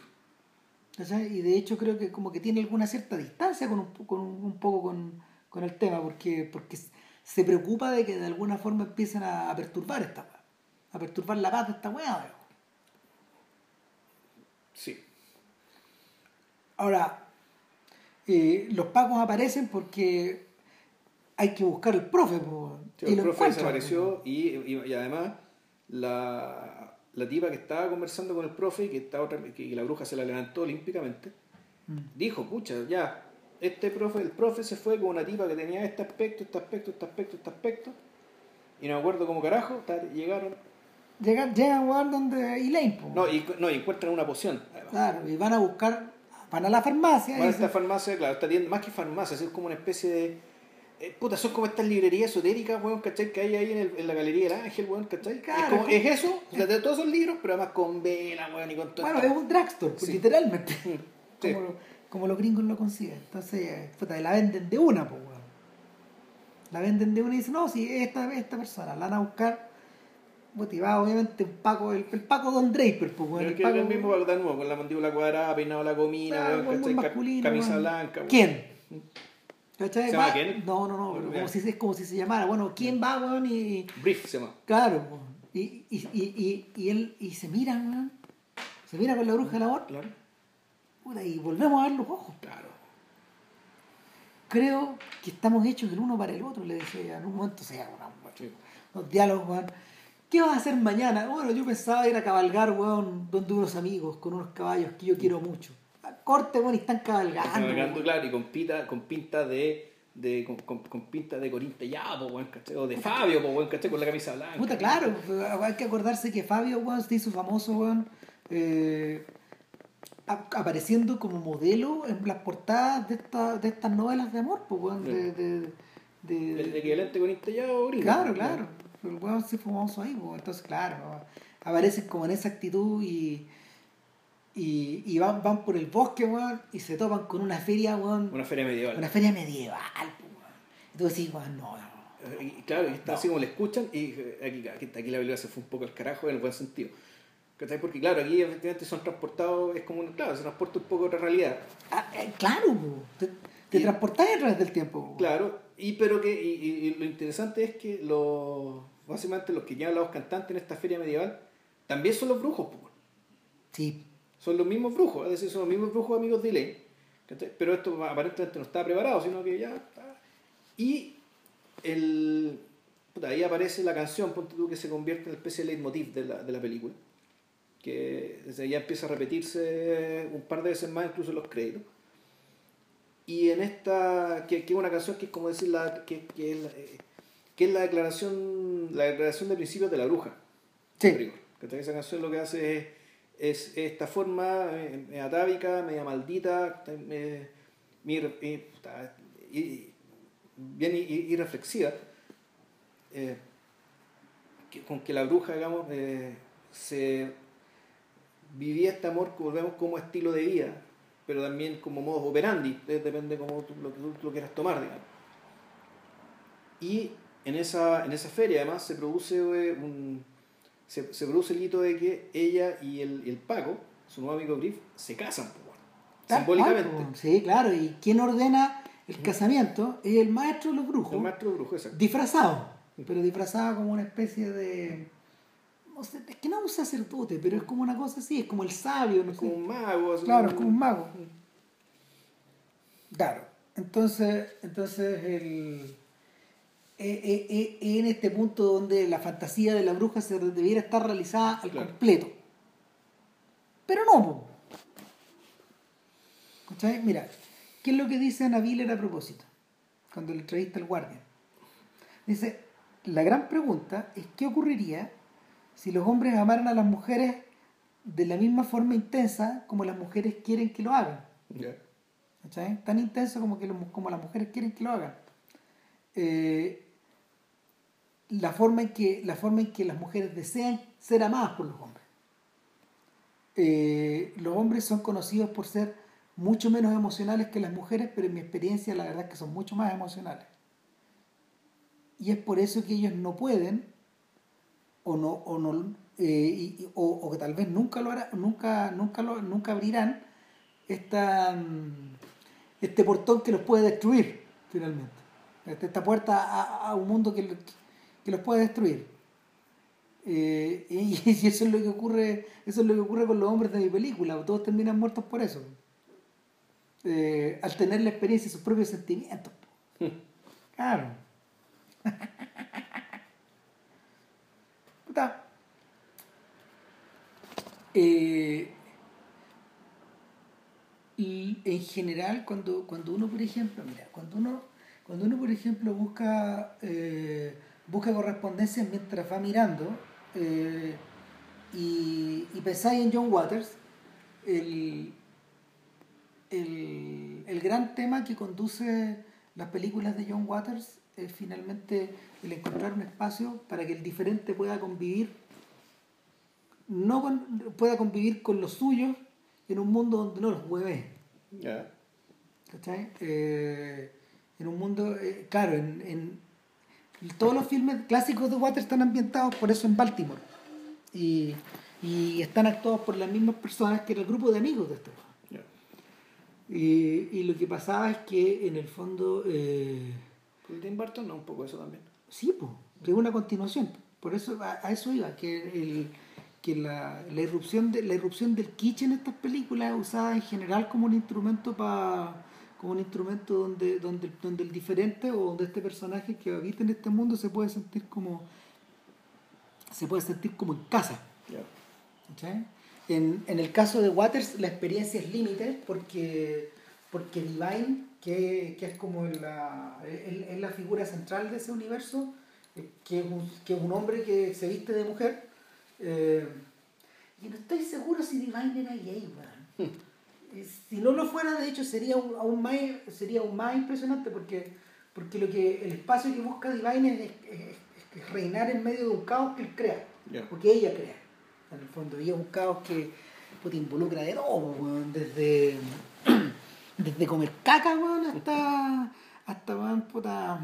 ¿cachai? Y de hecho creo que como que tiene alguna cierta distancia con un, con un, un poco con, con el tema, porque, porque se preocupa de que de alguna forma empiecen a, a perturbar esta weá, a perturbar la paz de esta weá.
Sí.
Ahora, eh, los pacos aparecen porque hay que buscar el profe, po,
Sí,
y
el
lo
profe desapareció y, y, y además la, la tipa que estaba conversando con el profe y que, estaba que la bruja se la levantó olímpicamente,
Mm.
dijo, pucha, ya, este profe, el profe se fue con una tipa que tenía este aspecto, este aspecto, este aspecto, este aspecto, y no me acuerdo cómo carajo, llegaron,
Llegan, llegan a un lugar donde Elaine, po.
no, y, no, y encuentran una poción,
claro, y van a buscar, van a la farmacia
Bueno,
dicen,
esta farmacia, claro, esta tienda, más que farmacia, es como una especie de. eh, puta, son como estas librerías esotéricas, weón, ¿cachai? Que hay ahí en, el- en la galería del ángel, weón, ¿cachai?
Claro,
es, como- es eso, o sea, de todos esos libros, pero además con vela, weón, y con todo.
bueno, es un drugstore,
Sí.
literalmente,
sí.
como, como los gringos lo consiguen. Entonces, puta, la venden de una, pues, weón. La venden de una y dicen, no, si esta, esta persona la van a buscar, va obviamente un Paco, el, el Paco Don Draper, pues, weón. El
que
Paco-
el mismo Paco de nuevo, con la mandíbula cuadrada, peinado la comina, Camisa
weón.
blanca, weón.
¿Quién? ¿Cachai?
¿Se llama quién?
No, no, no, pero como si, es como si se llamara. Bueno, ¿quién va, weón? Y,
Brief se llama.
claro, weón. Y, y, y, y, y él y se mira, weón. Se mira con la bruja del amor.
Claro.
Puta, y volvemos a ver los ojos.
Claro.
Creo que estamos hechos el uno para el otro, le decía en un momento, se llama,
Sí.
los diálogos, weón. ¿Qué vas a hacer mañana? Bueno, yo pensaba ir a cabalgar, weón, donde unos amigos, con unos caballos que yo quiero mucho. A Corte, weón, y están cabalgando.
Cabalgando,
weón.
claro, y con, pita, con pinta de. de con, con, con pinta de Corinta ya, po, ¿cachai? O de Fabio, po, ¿cachai? Con la camisa blanca.
Puta, claro, hay que acordarse que Fabio, weón, se hizo famoso, weón, eh, apareciendo como modelo en las portadas de, esta, de estas novelas de amor, pues, weón, de, de, de-
El equivalente Corinta ya o gringo.
Claro, claro. El weón se famoso ahí, pues, entonces, claro, aparecen como en esa actitud y, y, y van, van por el bosque, weón, y se topan con una feria, weón,
Una feria medieval.
una feria medieval, pues, weón. Tú decís, weón, no, no.
Y claro, y está
No.
así como le escuchan, y eh, aquí, aquí, aquí la película se fue un poco al carajo en el buen sentido. ¿Cachai? Porque claro, aquí efectivamente son transportados, es como, un- claro, se transporta un poco otra realidad.
Ah, eh, claro, te, te
Y-
transportás a través del tiempo. po.
Claro, y pero que y, y- y lo interesante es que los básicamente los que llevan la voz cantante en esta feria medieval también son los brujos, po.
Sí,
son los mismos brujos, es decir, son los mismos brujos amigos de ¿cachai? pero esto aparentemente no estaba preparado, sino que ya está. Y el, puta, ahí aparece la canción, ponte tú, que se convierte en una especie de leitmotiv de la, de la película, que desde ya empieza a repetirse un par de veces más, incluso en los créditos. Y en esta, que, que es una canción que es como decir, la, que, que es la, eh, que es la declaración la declaración de principios de la bruja.
Sí.
¿Cachai? Esa canción lo que hace es, es esta forma eh, media atávica, media maldita, eh, eh, bien irreflexiva, eh, que- con que la bruja, digamos, eh, se vivía este amor, volvemos como estilo de vida, pero también como modo operandi, eh, depende como tú, lo que tú lo quieras tomar, digamos. Y en esa, en esa feria además se produce eh, un, se, se produce el hito de que ella y el, el Paco, su nuevo amigo Griff, se casan, pues, bueno, simbólicamente.
cual. Sí, claro. ¿Y quién ordena el casamiento? Es el maestro de los brujos.
El maestro brujo, exacto.
Disfrazado. pero disfrazada como una especie de no sé, es que no es un sacerdote, pero es como una cosa así, es como el sabio, no
Es
sé.
como un mago.
Claro, es como un mago. Claro. Entonces, entonces el, eh, eh, eh, en este punto donde la fantasía de la bruja se debiera estar realizada al
Claro.
completo. Pero no. ¿Cachai? Mira, ¿qué es lo que dice Ana Viller a propósito? Cuando le entrevista al guardia. Dice, la gran pregunta es qué ocurriría si los hombres amaran a las mujeres de la misma forma intensa como las mujeres quieren que lo hagan. Tan intenso como, que los- como las mujeres quieren que lo hagan. Eh, la, forma en que, la forma en que las mujeres desean ser amadas por los hombres. Eh, los hombres son conocidos por ser mucho menos emocionales que las mujeres, pero en mi experiencia la verdad es que son mucho más emocionales. Y es por eso que ellos no pueden o no, o no eh, y- o, o que tal vez nunca lo hará, nunca, nunca lo, nunca abrirán esta, mm, este portón que los puede destruir finalmente. Esta esta puerta a, a un mundo que, que los puede destruir. Eh, y, y eso es lo que ocurre, eso es lo que ocurre con los hombres de mi película, todos terminan muertos por eso. Eh, al tener la experiencia de sus propios sentimientos. Claro. Eh, y en general, cuando, cuando uno, por ejemplo, mira, cuando uno, cuando uno por ejemplo, busca, eh, busca correspondencias mientras va mirando eh, y, y pensáis en John Waters, el, el, el gran tema que conduce las películas de John Waters es finalmente el encontrar un espacio para que el diferente pueda convivir, no con- pueda convivir con los suyos en un mundo donde no los. ¿Cachai? Eh, en un mundo, eh, claro, en, en todos los filmes clásicos de Waters están ambientados por eso en Baltimore. Y, y están actuados por las mismas personas que era el grupo de amigos de este.
Ya.
y, y lo que pasaba es que en el fondo, eh,
Pues Tim Burton no, un poco eso también.
sí, pues, que es una continuación. Por eso a, a eso iba, que, el, que la, la, irrupción de, la irrupción del kitsch en estas películas es usada en general como un instrumento para como un instrumento donde, donde, donde el diferente o donde este personaje que habita en este mundo se puede sentir como se puede sentir como en casa.
Ya.
¿cachai? En, en el caso de Waters la experiencia es límite porque, porque Divine, que, que es como la, es, la figura central de ese universo, eh, que es un, que es un hombre que se viste de mujer, eh, y no estoy seguro si Divine era gay, weón. Y Si no lo fuera, de hecho, sería aún, aún más, sería aún más impresionante porque, porque lo que el espacio que busca Divine es, es- es- es reinar en medio de un caos que él crea.
Ya.
Porque ella crea, en el fondo. Y es un caos que puta, involucra de todo, weón, desde, desde comer caca, weón, hasta, hasta weón, puta,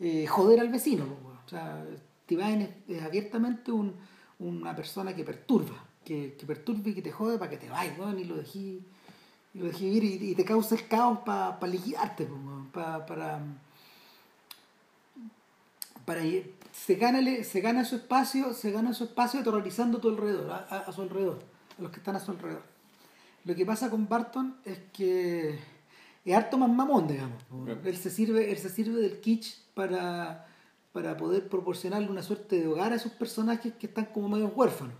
eh, joder al vecino. weón. O sea, Divine es, es abiertamente un- una persona que perturba, que, que perturba y que te jode para que te vayas, weón, y lo dejé y lo dejé vivir y, y te causa el caos para liquidarte, pues, weón, pa- para para se gana se gana su espacio se gana su espacio aterrorizando a tu alrededor a, a- a su alrededor a los que están a su alrededor lo que pasa con Barton es que es harto más mamón digamos
Claro.
él se sirve él se sirve del kitsch para para poder proporcionarle una suerte de hogar a esos personajes que están como medio huérfanos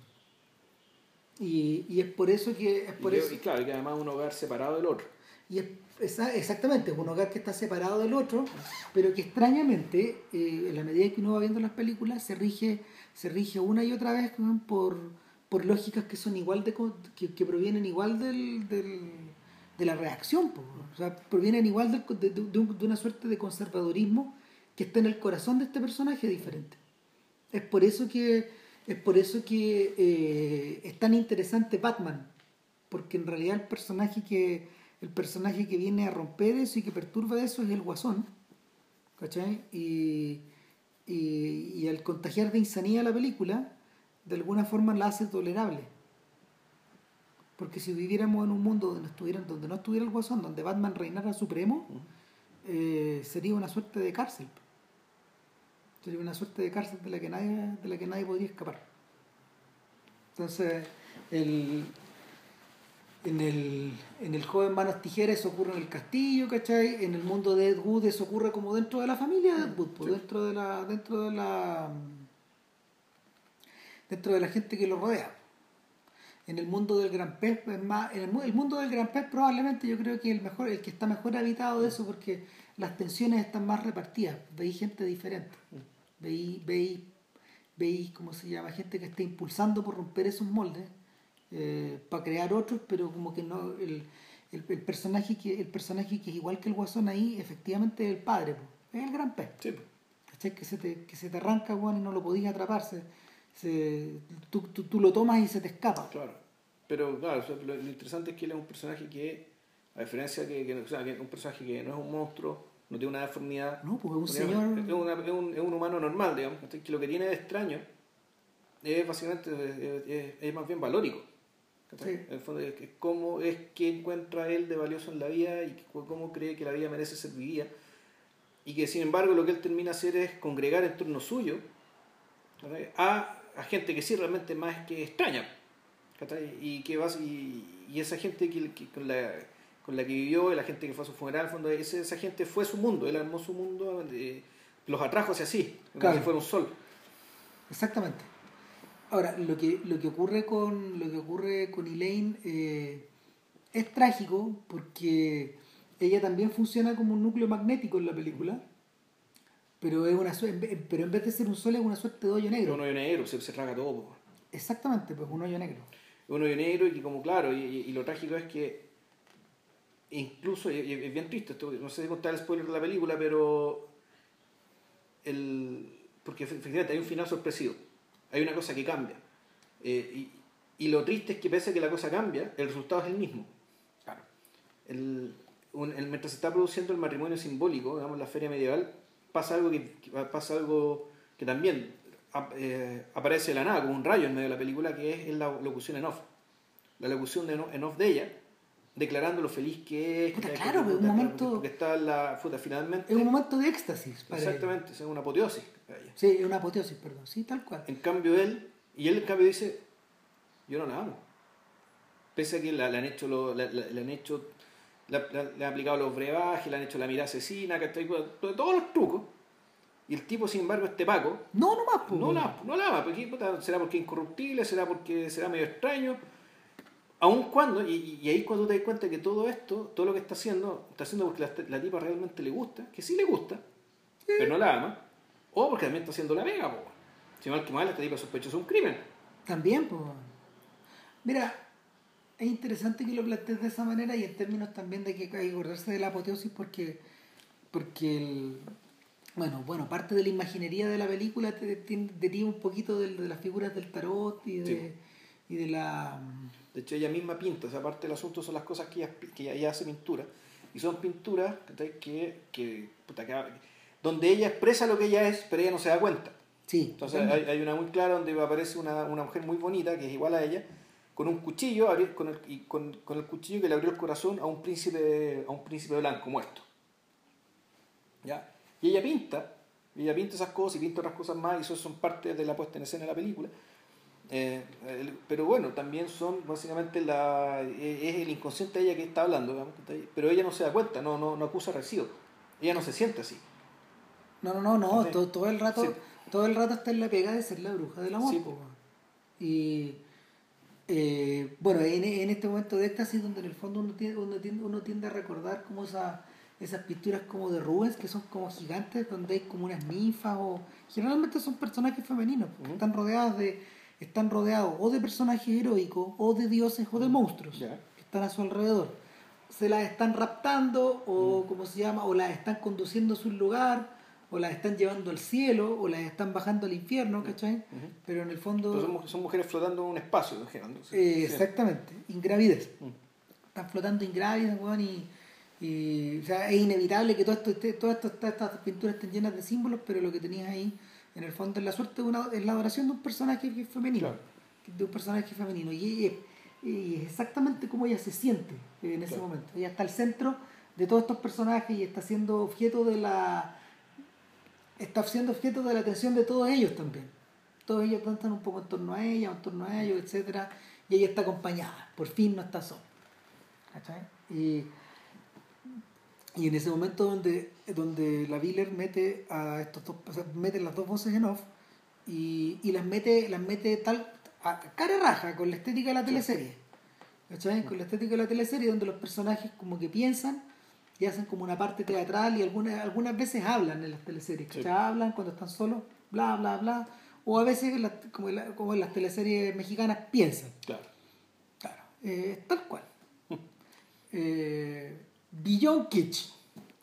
y, y es por eso que es por
y,
eso
y claro, que además un hogar separado del otro.
y es, esa- exactamente, es un hogar que está separado del otro, pero que extrañamente, eh, en la medida que uno va viendo las películas, se rige, se rige una y otra vez por, por lógicas que son igual de que, que provienen igual del, del- de la reacción, o sea, provienen igual del- de, de- de un- de una suerte de conservadurismo que está en el corazón de este personaje diferente. Es por eso que es por eso que eh, es tan interesante Batman, porque en realidad el personaje que el personaje que viene a romper eso y que perturba eso es el guasón. Y, y, y al contagiar de insanía la película, de alguna forma la hace tolerable. Porque si viviéramos en un mundo donde no, estuvieran, donde no estuviera el guasón, donde Batman reinara supremo, eh, sería una suerte de cárcel. Sería una suerte de cárcel de la que nadie, de la que nadie podría escapar. Entonces, el, en, el, en el joven Manos Tijeras eso ocurre en el castillo, ¿cachai? En el mundo de Ed Wood eso ocurre como dentro de la familia de Ed Wood, pues, dentro de la, dentro de la dentro de la gente que lo rodea. En el mundo del gran pez, es más, en el, el mundo del gran pez probablemente yo creo que el mejor, el que está mejor habitado de eso porque las tensiones están más repartidas, veis gente diferente, veis, veis, veis, ¿cómo se llama? Gente que está impulsando por romper esos moldes eh, para crear otros, pero como que no, el, el, personaje que, el personaje que es igual que el guasón ahí, efectivamente es el padre, es el gran pez. Que se te, que se te arranca, bueno, y no lo podías atraparse se, tú, tú, lo tomas y se te escapa.
Claro, pero claro, lo, interesante es que él es un personaje que, a diferencia que, que, o sea, que es un personaje que no es un monstruo, no tiene una deformidad.
No, pues es un señor.
Es, un, es, un, humano normal, digamos. Que lo que tiene de extraño es básicamente es, más bien valórico. En el fondo es, cómo es que encuentra él de valioso en la vida y cómo cree que la vida merece ser vivida. Y que sin embargo lo que él termina hacer es congregar en torno suyo a a gente que sí realmente más que extraña. Y, que vas, y, y esa gente que, con, la, con la que vivió, la gente que fue a su funeral, fondo, esa, esa gente fue su mundo, él armó su mundo, los atrajo hacia sí, como si fuera un sol.
Exactamente. Ahora, lo que, lo que ocurre con lo que ocurre con Elaine eh, es trágico porque ella también funciona como un núcleo magnético en la película pero es una pero en vez de ser un sol es una suerte de hoyo negro.
Un hoyo negro, se, se traga todo.
Exactamente, pues un hoyo negro.
Un hoyo negro y que como claro, y, lo trágico es que incluso, es bien triste, esto, no sé si contar el spoiler de la película, pero el, porque efectivamente hay un final sorpresivo, hay una cosa que cambia. Eh, y, lo triste es que pese a que la cosa cambia, el resultado es el mismo. Claro. El, mientras se está produciendo el matrimonio simbólico, digamos, la feria medieval, pasa algo que, pasa algo que también eh, aparece de la nada, como un rayo en medio de la película, que es, la locución en off. La locución de en off de ella, declarando lo feliz que es.
claro, un momento.
Que está la fruta finalmente.
Es un momento de éxtasis.
exactamente, es una apoteosis.
Sí, es una apoteosis, perdón. Sí, tal cual.
En cambio, él, y él en cambio dice: Yo no la amo. Pese a que le han hecho, lo, le han hecho le, han aplicado los brebajes, le han hecho la mirada asesina, todos los trucos. Y el tipo, sin embargo, este Paco.
No, no más,
No la, no la ama. Porque, será porque es incorruptible, será porque será medio extraño. Aun cuando, y, y, ahí cuando te das cuenta que todo esto, todo lo que está haciendo, está haciendo porque la, la tipa realmente le gusta, que sí le gusta, pero no la ama. O porque también está haciendo la mega, po. Si mal que mal, esta tipa sospechosa un crimen.
También, pues. Mira, es interesante que lo plantees de esa manera y en términos también de que hay que acordarse de la apoteosis porque, porque el, bueno, bueno, parte de la imaginería de la película deriva un poquito de, de, las figuras del tarot y de, y de la...
De hecho, ella misma pinta, o sea, parte del asunto son las cosas que ella, que ella, hace pintura. Y son pinturas que, que, puta, que, donde ella expresa lo que ella es, pero ella no se da cuenta.
Sí,
Entonces hay, hay, una muy clara donde aparece una, una mujer muy bonita, que es igual a ella, con un cuchillo, con el, y con, con, el cuchillo que le abrió el corazón a un príncipe, a un príncipe blanco muerto. ¿Ya? Y ella pinta, ella pinta esas cosas y pinta otras cosas más, y eso son parte de la puesta en escena de la película. Eh, pero bueno, también son básicamente la, es el inconsciente de ella que está hablando, pero ella no se da cuenta, no, no, no acusa recibo, ella no se siente así.
No, no, no, no, todo, todo, el rato, todo el rato está en la pega de ser la bruja del amor. Sí. Y eh, bueno, en, en, este momento de éxtasis donde en el fondo uno tiende, uno tiende, uno tiende a recordar como esa, esas pinturas como de Rubens que son como gigantes donde hay como unas ninfas o generalmente son personajes femeninos porque están rodeados de están rodeados o de personajes heroicos o de dioses o de monstruos que están a su alrededor. Se las están raptando o como se llama o las están conduciendo a su lugar o las están llevando al cielo o las están bajando al infierno, ¿cachai? Pero en el fondo...
son, mujeres flotando en un espacio,
eh, exactamente, ingravides. Mm. Están flotando ingrávidas, y, y o sea, es inevitable que todo esto, todo esto, estas pinturas estén llenas de símbolos, pero lo que tenías ahí, en el fondo, es la suerte de una, es la adoración de un personaje femenino. De un personaje femenino. Y, es exactamente como ella se siente en ese momento. Ella está al centro de todos estos personajes y está siendo objeto de la está siendo objeto de la atención de todos ellos también. Todos ellos están un poco en torno a ella, en torno a ellos, etc. Y ella está acompañada, por fin no está sola. Y, y en ese momento donde, donde la Viller mete a estos dos, mete las dos voces en off y, y las mete, las mete tal a cara raja con la estética de la teleserie. Con la estética de la teleserie donde los personajes como que piensan y hacen como una parte teatral y algunas, algunas veces hablan en las teleseries. Hablan cuando están solos, bla, bla, bla. O a veces, como, en las teleseries mexicanas, piensan. Claro. Claro. Eh, tal cual. eh, Beyond Kitsch.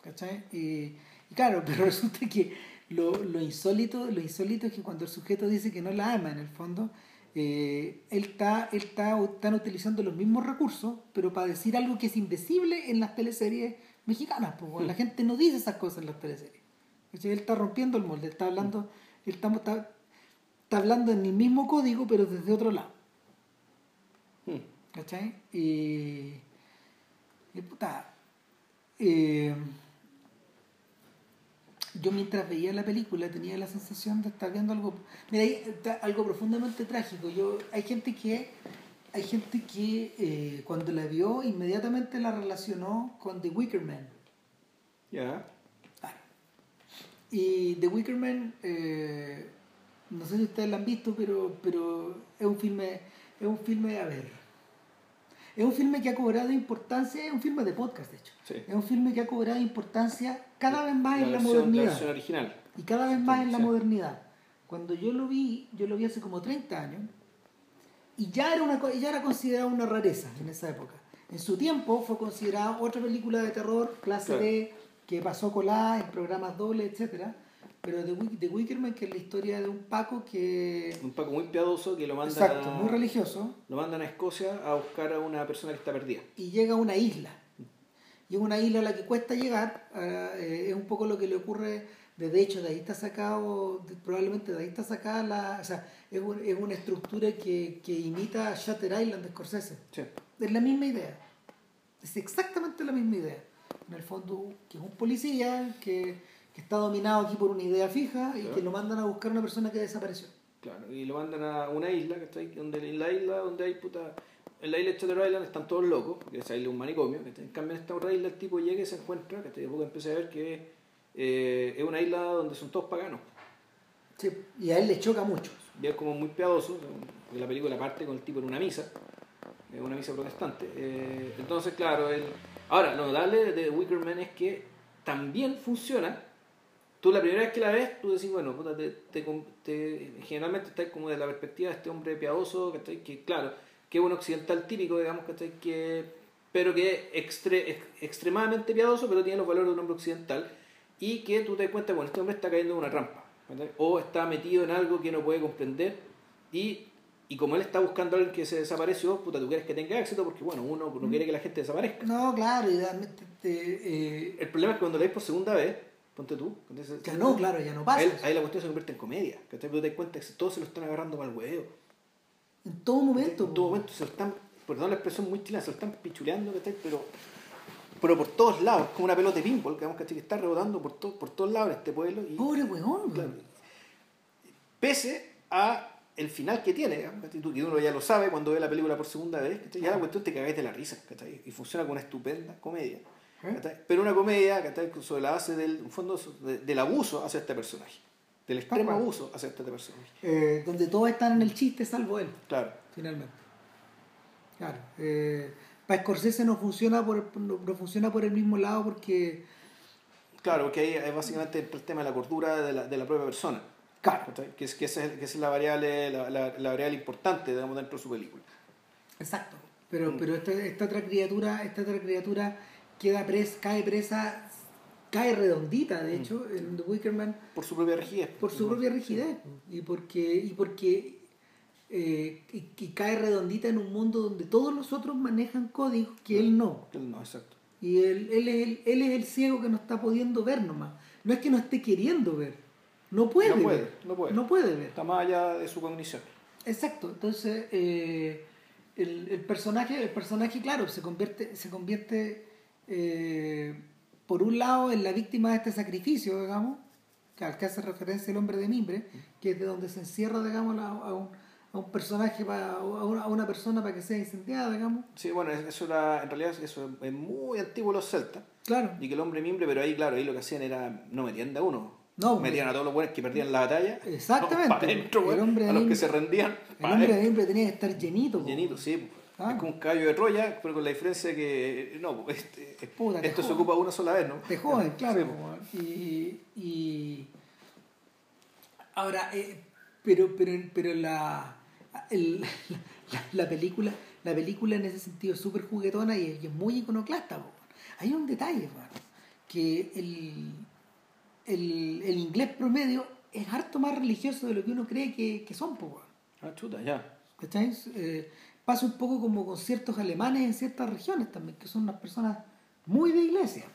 ¿Cachai? Y, claro, pero resulta que lo, lo, insólito, lo insólito es que cuando el sujeto dice que no la ama, en el fondo, eh, él, está, él está, están utilizando los mismos recursos, pero para decir algo que es indecible en las teleseries mexicanas. Pues, La hmm. gente no dice esas cosas en las teleseries. Él está rompiendo el molde, está hablando, él está, está, hablando en el mismo código, pero desde otro lado. Hmm. ¿Cachai? Y, y puta. Eh, yo mientras veía la película tenía la sensación de estar viendo algo mira algo profundamente trágico yo hay gente que hay gente que eh, cuando la vio inmediatamente la relacionó con The Wicker Man ya y The Wicker Man eh, no sé si ustedes la han visto pero pero es un filme es un filme a ver es un filme que ha cobrado importancia, es un filme de podcast, de hecho. Es un filme que ha cobrado importancia cada vez más en la modernidad. original. Y cada vez más en la modernidad. Cuando yo lo vi, yo lo vi hace como 30 años, y ya era, una, ya era considerado una rareza en esa época. En su tiempo fue considerado otra película de terror, clase D, que pasó colada en programas dobles, etcétera pero de, de Wickerman, que es la historia de un Paco que...
Un Paco muy piadoso que lo manda
Exacto, muy religioso.
Lo mandan a Escocia a buscar a una persona que está perdida.
Y llega a una isla. Y es una isla a la que cuesta llegar. Eh, es un poco lo que le ocurre... De hecho, de ahí está sacado, probablemente de ahí está sacada la... O sea, es, es una estructura que, que imita Shutter Island de Scorsese. Sí. Es la misma idea. Es exactamente la misma idea. En el fondo, que es un policía que que está dominado aquí por una idea fija y que lo mandan a buscar a una persona que desapareció.
Claro, y lo mandan a una isla, que está ahí, donde en la isla donde hay puta... En la isla de Chatter Island están todos locos, porque esa isla es un manicomio. En cambio, en esta otra isla el tipo llega y se encuentra, que después empieza a ver que eh, es una isla donde son todos paganos.
Sí, y a él le choca mucho.
Y es como muy piadoso, porque la película parte con el tipo en una misa, una misa protestante. Eh, entonces, claro, él... Ahora, lo notable de Wickerman es que también funciona tú la primera vez que la ves, tú decís, bueno, puta, te, te, generalmente estás como de la perspectiva de este hombre piadoso, que, que claro, que es un occidental típico, digamos, que pero que es extremadamente piadoso, pero tiene los valores de un hombre occidental, y que tú te das cuenta, bueno, este hombre está cayendo en una trampa, o está metido en algo que no puede comprender, y, y como él está buscando a alguien que se desapareció, puta, tú quieres que tenga éxito, porque bueno, uno no quiere que la gente desaparezca.
No, claro, idealmente...
Eh, el problema es que cuando la ves por segunda vez, Ponte tú.
ya no, claro, ya no pasa.
Ahí, la cuestión se convierte en comedia. Que te das cuenta que todos se lo están agarrando mal huevo.
En todo momento.
En todo momento se lo están, perdón la expresión muy chilena, se lo están pichuleando, pero, pero por todos lados, como una pelota de pinball, que está rebotando por, por todos lados en este pueblo. Y,
Pobre weón,
Pese a el final que tiene, que uno ya lo sabe cuando ve la película por segunda vez, ya la cuestión te cagáis de la risa, y funciona con una estupenda comedia. ¿Eh? Pero una comedia que está sobre la base del, fondo, del abuso hacia este personaje. Del extremo abuso hacia este personaje.
Eh, donde todos están en el chiste salvo él. Claro. Finalmente. Claro. Eh, para Scorsese no funciona, por, no, funciona por el mismo lado porque...
Claro, porque ahí es básicamente el tema de la cordura de la, de la propia persona. Claro. Que es, que es, que es la, variable, la, la, variable importante digamos, dentro de su película.
Exacto. Pero, mm. pero esta, esta otra criatura, esta otra criatura queda presa, cae presa, cae redondita, de mm. hecho, en The Wickerman.
Por su propia rigidez.
Por su propia rigidez. Y porque, y porque eh, y, cae redondita en un mundo donde todos los otros manejan códigos que él no.
Él no, exacto.
Y él, él, es el, él es el ciego que no está pudiendo ver nomás. No es que no esté queriendo ver. No puede, no puede ver. No puede. No puede ver.
Está más allá de su cognición.
Exacto. Entonces, eh, el, el, personaje, el personaje, claro, se convierte, se convierte eh, por un lado, en la víctima de este sacrificio, digamos, al que hace referencia el hombre de mimbre, que es de donde se encierra, digamos, a un, a un personaje, para, a, una, a una persona para que sea incendiada, digamos.
Sí, bueno, eso era, en realidad eso es muy antiguo los celtas.
Claro.
Y que el hombre mimbre, pero ahí, claro, ahí lo que hacían era, no metían de uno.
No,
metían a todos los buenos que perdían la batalla.
Exactamente.
Para adentro,
El hombre
a los que se rendían.
El hombre de mimbre tenía que estar llenito. po.
Llenito, sí.
Ah.
Es como un caballo de Troya, pero con la diferencia que, no, pues, este,
Puta, te
esto se
joden.
ocupa una sola vez, ¿no?
De joven, claro.
Sí,
y, y ahora, eh, pero, pero, pero la, el- la, la película, la película en ese sentido es súper juguetona y es, muy iconoclasta. po. Hay un detalle, weón, que el, el, el inglés promedio es harto más religioso de lo que uno cree que, que son, po.
Ah, chuta, ya.
¿Cachai? Eh, pasa un poco como con ciertos alemanes en ciertas regiones también, que son unas personas muy de iglesia.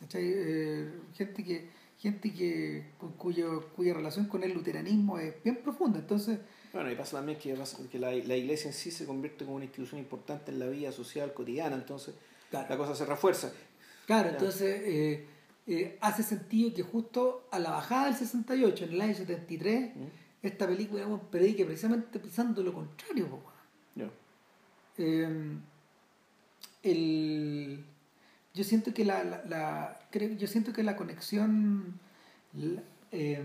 ¿cachai? Eh, gente que gente que cu- cuyo, cuya relación con el luteranismo es bien profunda. Entonces,
Bueno, y pasa también que, pasa que la, la iglesia en sí se convierte como una institución importante en la vida social cotidiana, entonces
Claro.
la cosa se refuerza.
claro,
Ya.
entonces eh, eh, hace sentido que justo a la bajada del 68, en el año 73,
¿Mm?
esta película digamos, predique precisamente pensando lo contrario. Eh, el, yo siento que la, la, la- creo, yo siento que la conexión la, eh,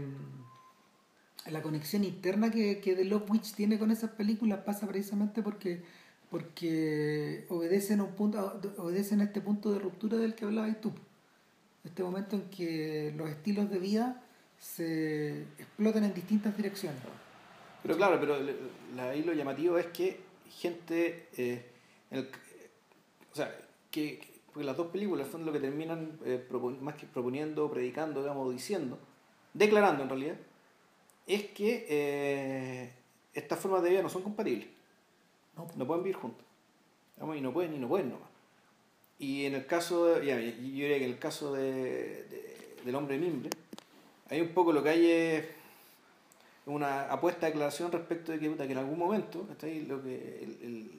la conexión interna que, que The Love Witch tiene con esas películas pasa precisamente porque porque obedecen a un punto obedecen a este punto de ruptura del que hablabas tú. Este momento en que los estilos de vida se explotan en distintas direcciones.
Pero claro, pero ahí lo llamativo es que gente, eh, o sea, que, que- porque las dos películas son lo que terminan eh, más que proponiendo, predicando, digamos, diciendo, declarando en realidad, es que eh, estas formas de vida no son compatibles,
¿no?
no pueden vivir Digamos, y no pueden y no pueden nomás. Y en el caso, de- ya, yo diría que en el caso de, de- del hombre mimbre, hay un poco lo que hay es una apuesta de declaración respecto de que, en algún momento ¿cachai? lo que el, el,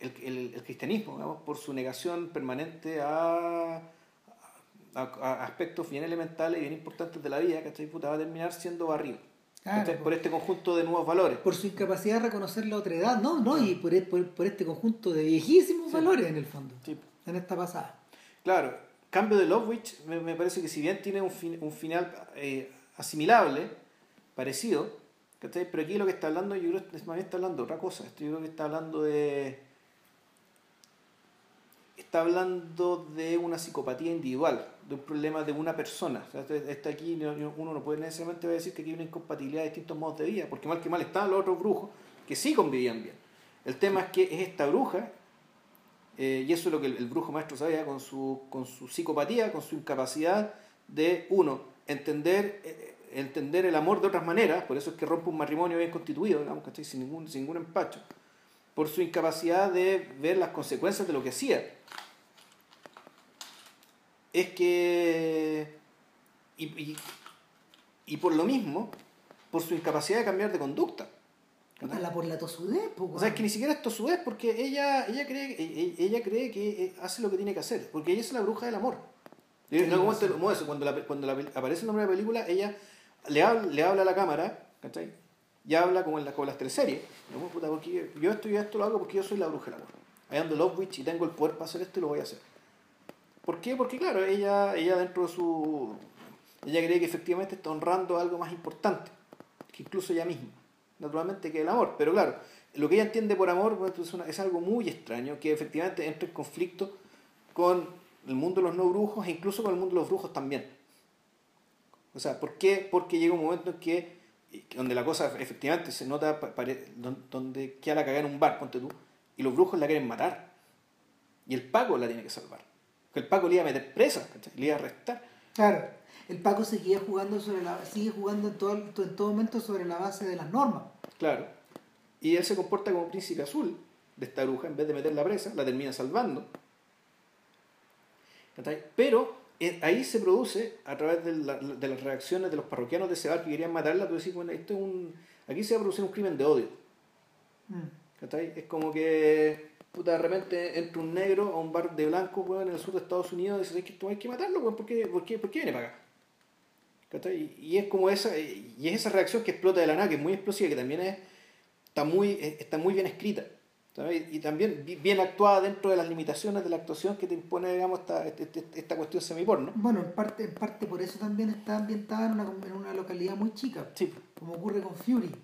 el, el- el cristianismo, digamos, por su negación permanente a, a, a aspectos bien elementales y bien importantes de la vida, ¿cachai? Puta, va a terminar siendo barrido por este conjunto de nuevos valores.
por su incapacidad de reconocer la otra edad, no, no, y por, e- por, por este conjunto de viejísimos valores en el fondo,
Sí.
en esta pasada.
Claro, cambio de Love Witch me, me parece que si bien tiene un, fin- un final eh, asimilable, parecido, ¿cachai? pero aquí lo que está hablando, yo creo que más bien está hablando de otra cosa. Esto yo creo que está hablando de. Está hablando de una psicopatía individual, de un problema de una persona. Sea, este- aquí no- no- uno no puede necesariamente decir que aquí hay una incompatibilidad de distintos modos de vida, porque mal que mal estaban los otros brujos que sí convivían bien. El tema es que es esta bruja eh, y eso es lo que el, el brujo maestro sabía con su, con su psicopatía, con su incapacidad de, uno, entender, eh, entender el amor de otras maneras, por eso es que rompe un matrimonio bien constituido, digamos, ¿cachai? Sin ningún, sin ningún empacho, por su incapacidad de ver las consecuencias de lo que hacía. Es que, y, y, y por lo mismo, por su incapacidad de cambiar de conducta.
A la por la tosudez,
O sea, es que ni siquiera esto su vez, porque ella, ella, cree, ella, ella cree que eh, hace lo que tiene que hacer, porque ella es la bruja del amor. Y momento,
razón.
como eso, cuando, la, cuando la aparece el nombre de la película, ella le habla, le habla a la cámara, ¿cachai? Y habla como en, la, como en las teleseries. ¿no? Puta, porque yo esto y esto lo hago porque yo soy la bruja del amor. I am the love witch y tengo el poder para hacer esto y lo voy a hacer. ¿Por qué? Porque claro, ella, ella dentro de su... Ella cree que efectivamente está honrando algo más importante, que incluso ella misma. Naturalmente que el amor, pero claro, lo que ella entiende por amor es, algo muy extraño, que efectivamente entra en conflicto con el mundo de los no brujos e incluso con el mundo de los brujos también. O sea, ¿por qué? Porque llega un momento en que, donde la cosa efectivamente se nota, donde queda la cagada en un bar, ponte tú, y los brujos la quieren matar. Y el Paco la tiene que salvar. Que el Paco le iba a meter presa, ¿cachai? le iba a arrestar.
Claro, el Paco seguía jugando sobre la, sigue jugando en todo, en todo momento sobre la base de las normas.
Claro. Y él se comporta como príncipe azul de esta bruja, en vez de meterla presa, la termina salvando. Pero eh, ahí se produce, a través de, la- de las reacciones de los parroquianos de ese bar que querían matarla, tú decís, bueno, esto es un. Aquí se va a producir un crimen de odio.
Mm.
¿Cachai? Es como que puta, de repente entra un negro a un bar de blancos weón, en el sur de Estados Unidos y dice, "¿Sabes que esto hay que matarlo, weón? ¿Por qué, por, qué, ¿Por qué viene para acá? Y, es como esa, y es esa reacción que explota de la nada, que es muy explosiva, que también es, está, muy, está muy bien escrita. Y también bien actuada dentro de las limitaciones de la actuación que te impone, digamos, esta, esta, este, esta cuestión semiporno.
Bueno, en parte, en parte por eso también está ambientada en una, en una localidad muy chica,
sí.
como ocurre con Fury,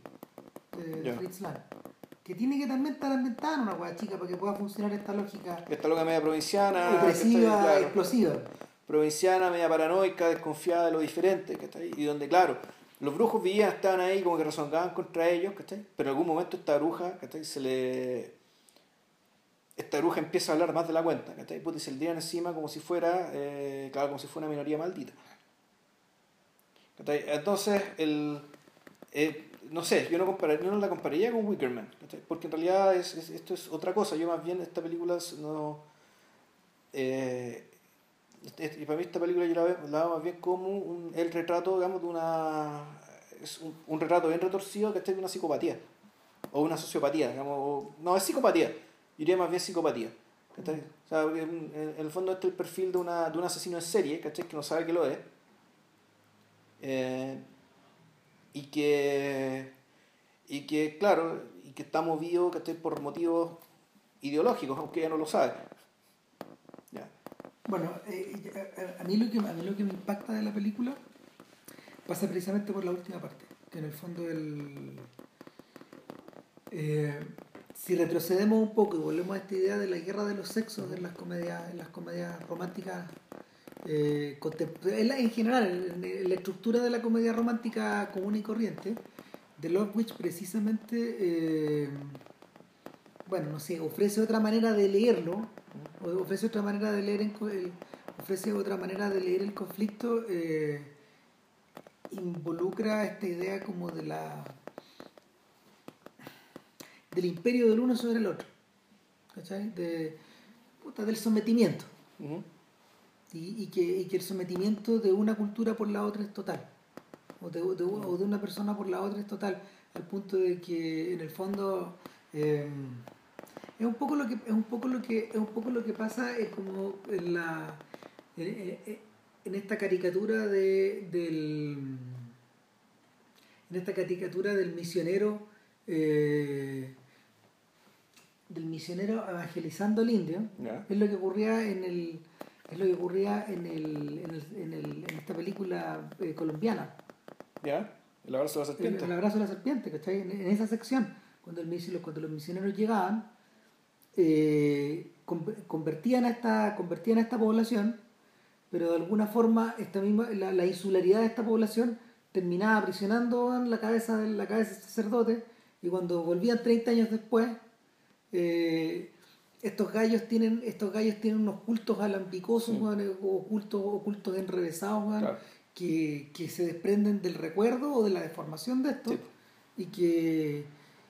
de Fritz Lang que tiene que también estar ambientada en una hueá chica para que pueda funcionar esta lógica.
Esta lógica media provinciana.
Opresiva, explosiva.
Provinciana, media paranoica, desconfiada de lo diferente, ¿cachai? Y donde, claro, los brujos vivían, estaban ahí como que resonaban contra ellos, ¿cachai? Pero en algún momento esta bruja, ¿cachai? Se le... Esta bruja empieza a hablar más de la cuenta, ¿cachai? y se le tiran encima como si fuera, eh, claro, como si fuera una minoría maldita. ¿cachai? Entonces, el... Eh, no sé, yo no, compararía, no la compararía con Wickerman, porque en realidad es, esto es otra cosa. Yo más bien esta película no... Eh, para mí esta película yo la veo, la más bien como un, el retrato, digamos, de una... Es un, retrato bien retorcido que de una psicopatía. O una sociopatía, digamos. no, es psicopatía. Yo diría más bien psicopatía. O sea, en, el fondo este es el perfil de, una, de un asesino en serie, ¿cachai? Que no sabe que lo es. Eh, y que, y que claro, y que está movido por motivos ideológicos, aunque ella no lo sabe.
Bueno, eh, a, mí lo que, a mí lo que me impacta de la película pasa precisamente por la última parte, que en el fondo el... Eh, si retrocedemos un poco y volvemos a esta idea de la guerra de los sexos en las comedias, en las comedias románticas eh, en general, en la estructura de la comedia romántica común y corriente, The Love Witch precisamente, eh, bueno, no sé, ofrece otra manera de leerlo, ofrece otra manera de leer, el, ofrece otra manera de leer el conflicto, eh, involucra esta idea como de la del imperio del uno sobre el otro, ¿cachai? De, del sometimiento y, que, el sometimiento de una cultura por la otra es total, o de, una persona por la otra es total, al punto de que en el fondo eh, es un poco lo que es un poco lo que es un poco lo que pasa es como en la en, esta caricatura de, del en esta caricatura del misionero eh, del misionero evangelizando al indio es lo que ocurría en el es lo que ocurría en, el, en, el, en, el, en esta película eh, colombiana.
¿Ya? El abrazo de la serpiente.
El, abrazo de la serpiente, ¿cachai? En, en esa sección, cuando, el, cuando los misioneros llegaban, eh, convertían, a esta, convertían a esta población, pero de alguna forma esta misma, la, la insularidad de esta población terminaba aprisionando la cabeza, la cabeza del sacerdote y cuando volvían 30 años después, eh, estos gallos tienen estos gallos tienen unos cultos alambicosos ocultos ocultos enrevesados que, se desprenden del recuerdo o de la deformación de esto y que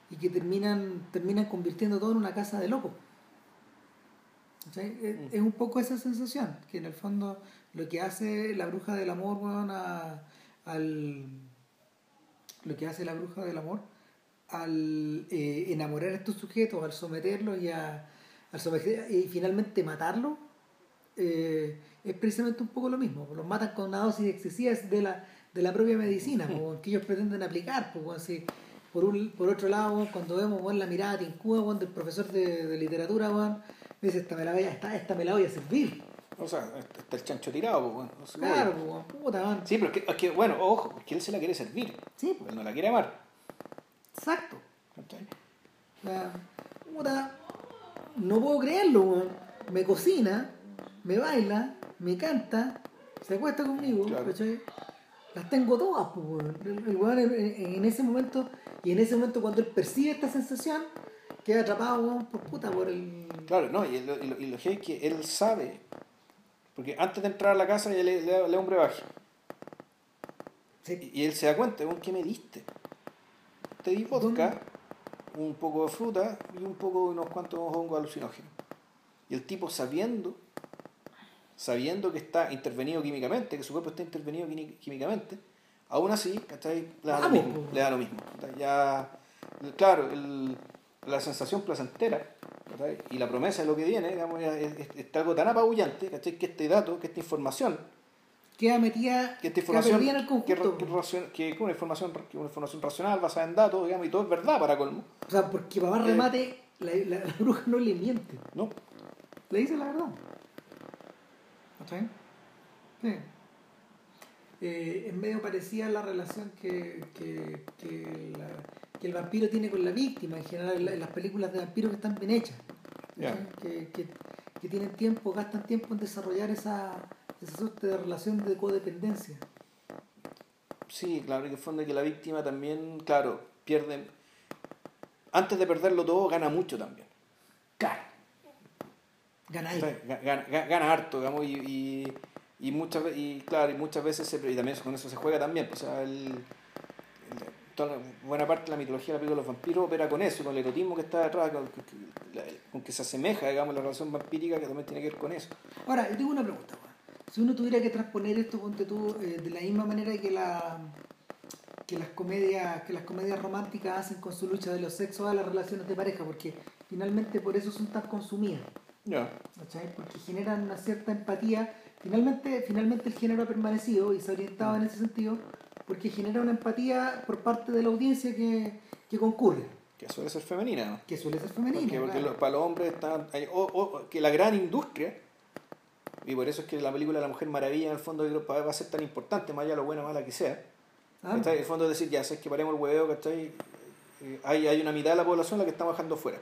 y que terminan terminan convirtiendo todo en una casa de locos. Mm. es, un poco esa sensación que en el fondo lo que hace la bruja del amor al lo que hace la bruja del amor al eh, enamorar a estos sujetos al someterlos y a y finalmente matarlo eh, es precisamente un poco lo mismo. Los matan con una dosis excesiva de la, de la propia medicina que ellos pretenden aplicar. así, por, un, por otro lado, cuando vemos la mirada de Cuba del profesor de, literatura, me dice, esta me, la voy a, esta, me la voy a servir.
O sea, está el chancho tirado, bueno.
claro, puta,
Sí, pero es que, bueno, ojo, es que él se la quiere servir.
Sí,
Él no la quiere amar.
Exacto. Puta, no puedo creerlo, Me cocina, me baila, me canta, se acuesta conmigo, Las tengo todas, pues, El, en, ese momento, y en ese momento cuando él percibe esta sensación, queda atrapado, por puta, por el...
Claro, no, y lo, y lo, que es que él sabe, porque antes de entrar a la casa le, le, le da un brebaje. Y, él se da cuenta, ¿qué me diste? Te di vodka un poco de fruta y un poco de unos cuantos hongos alucinógenos. Y el tipo sabiendo, sabiendo que está intervenido químicamente, que su cuerpo está intervenido químicamente, aún así, Le da lo mismo. Le da lo mismo ya, claro, la sensación placentera y la promesa de lo que viene, digamos, es, algo tan apabullante que este dato, que esta información,
queda metida,
que esta información,
en el
que,
conjunto.
que, que es una información, que una información racional basada en datos, digamos, y todo es verdad para colmo.
O sea, porque para más
Eh.
remate, la, la- la bruja no le miente.
¿no?
Le dice la verdad. ¿Está bien? Sí. Eh, es medio parecida a la relación que, que, que, la- que el vampiro tiene con la víctima, en general en la- en las películas de vampiros que están bien hechas. Que, que, que tienen tiempo, gastan tiempo en desarrollar esa, esa suerte de relación de codependencia.
Sí, claro, que en fondo es que la víctima también, claro, pierde. Antes de perderlo todo, gana mucho también.
Claro. Gana ahí.
Gana, ga- gana harto, digamos, y, y, y muchas y claro, y muchas veces se, y también con eso se juega también. pues, o sea, el, el- toda la- buena parte de la mitología de la película de los vampiros opera con eso, con el erotismo que está detrás, con, con- que se asemeja, digamos, la relación vampírica que también tiene que ver con eso.
Ahora, yo tengo una pregunta. Si uno tuviera que transponer esto, ponte tú, eh, de la misma manera que la que las comedias que las comedias románticas hacen con su lucha de los sexos a las relaciones de pareja, porque finalmente por eso son tan consumidas,
Ya.
¿cachai? Porque generan una cierta empatía. Finalmente, finalmente el género ha permanecido y se ha orientado en ese sentido, porque genera una empatía por parte de la audiencia que, que concurre,
Que suele ser femenina,
que suele ser femenina.
Porque, porque
claro.
lo- para los hombres está, hay- o- o- que la gran industria, y por eso es que la película de la Mujer Maravilla en el fondo va a ser tan importante, más allá de lo buena o mala que sea.
Ah.
En el fondo es decir, ya sabes que paremos el huevo, ¿cachai? Eh, Hay, hay una mitad de la población la que está bajando fuera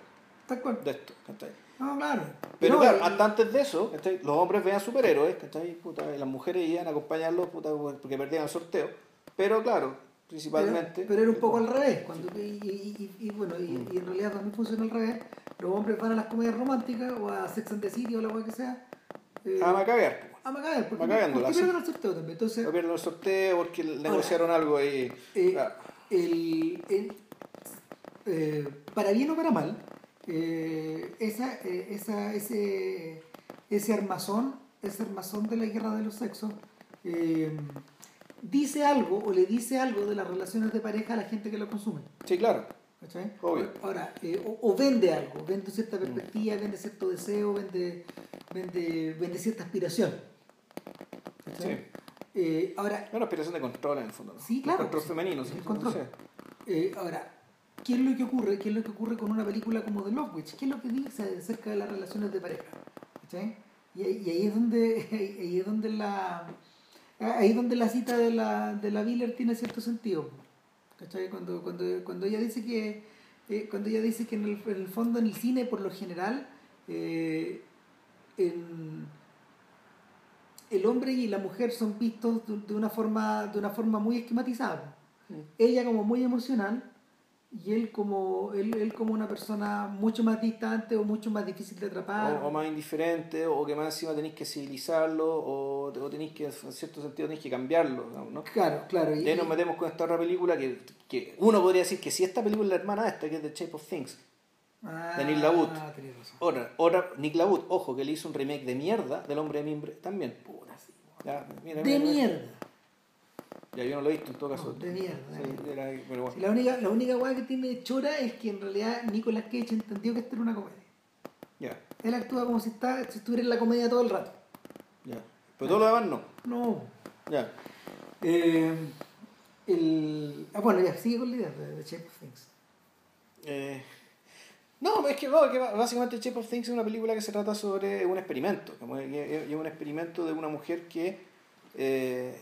tal cual.
de esto, ¿cachai?
No, claro.
Pero
No,
claro,
y-
hasta antes de eso, ¿cachai? los hombres vean superhéroes, ¿cachai? Puta, y las mujeres iban a acompañarlos puta, porque perdían el sorteo. Pero claro, principalmente...
Pero, pero era un poco al revés. Cuando, y, y- bueno, y, y en realidad también funciona al revés. Los hombres van a las comedias románticas o a Sex and the City o la cosa que sea. Eh,
A macabear, pues.
a macabear, porque,
Macabeándola,
porque pierden el sorteo también. Entonces,
pierden el sorteo porque negociaron algo y...
eh,
ah,
el, el- eh, para bien o para mal, eh, esa, eh, esa, ese, ese armazón, ese armazón de la guerra de los sexos, eh, dice algo o le dice algo de las relaciones de pareja a la gente que lo consume.
sí, claro. Obvio.
Ahora, eh, o, o vende algo, vende cierta perspectiva, vende cierto deseo, vende, vende, vende cierta aspiración. ¿cachai?
Sí.
Eh, ahora,
una aspiración de control en el fondo. ¿no?
Sí,
El
claro,
control
sí.
femenino, sí.
El control.
Sí.
Eh, ahora, ¿qué es lo que ocurre? ¿Qué es lo que ocurre con una película como The Love Witch? ¿Qué es lo que dice acerca de las relaciones de pareja? ¿Cachai? Y, ahí- y ahí es donde ahí es donde la ahí es donde la cita de la de la Biller tiene cierto sentido. ¿Cachai? Cuando, cuando, cuando ella dice que eh, cuando ella dice que en el, en el fondo en el cine por lo general eh, en- el hombre y la mujer son vistos de, de una forma de una forma muy esquematizada ella como muy emocional y él como él, él como una persona mucho más distante o mucho más difícil de atrapar
O, o más indiferente, o que más encima tenéis que civilizarlo, o, o tenéis que, en cierto sentido, tenéis que cambiarlo. ¿no?
claro claro
Y ahí nos metemos con esta otra película que, que uno podría decir que si esta película es la hermana de esta, que es The Shape of Things,
ah,
de LaBute.
tenés razón.
otra, otra Nick Labut, ojo, que le hizo un remake de mierda del Hombre de Mimbre también.
Puta, sí.
Mira,
de
mira, mira. Ya yo no lo he visto en todo caso.
No, de mierda,
Sí, era- pero bueno.
Sí, la única la única weá que tiene chora es que en realidad Nicolas Cage entendió que esto era una comedia
Ya,
él actúa como si, está, si estuviera en la comedia todo el rato
ya. Pero todo lo demás no.
no
Ya.
Eh, el, ah, bueno, ya, sigue con la idea de, de Shape of Things.
Eh, no, es que, no, que básicamente Shape of Things es una película que se trata sobre un experimento. como Es un experimento de una mujer que. eh,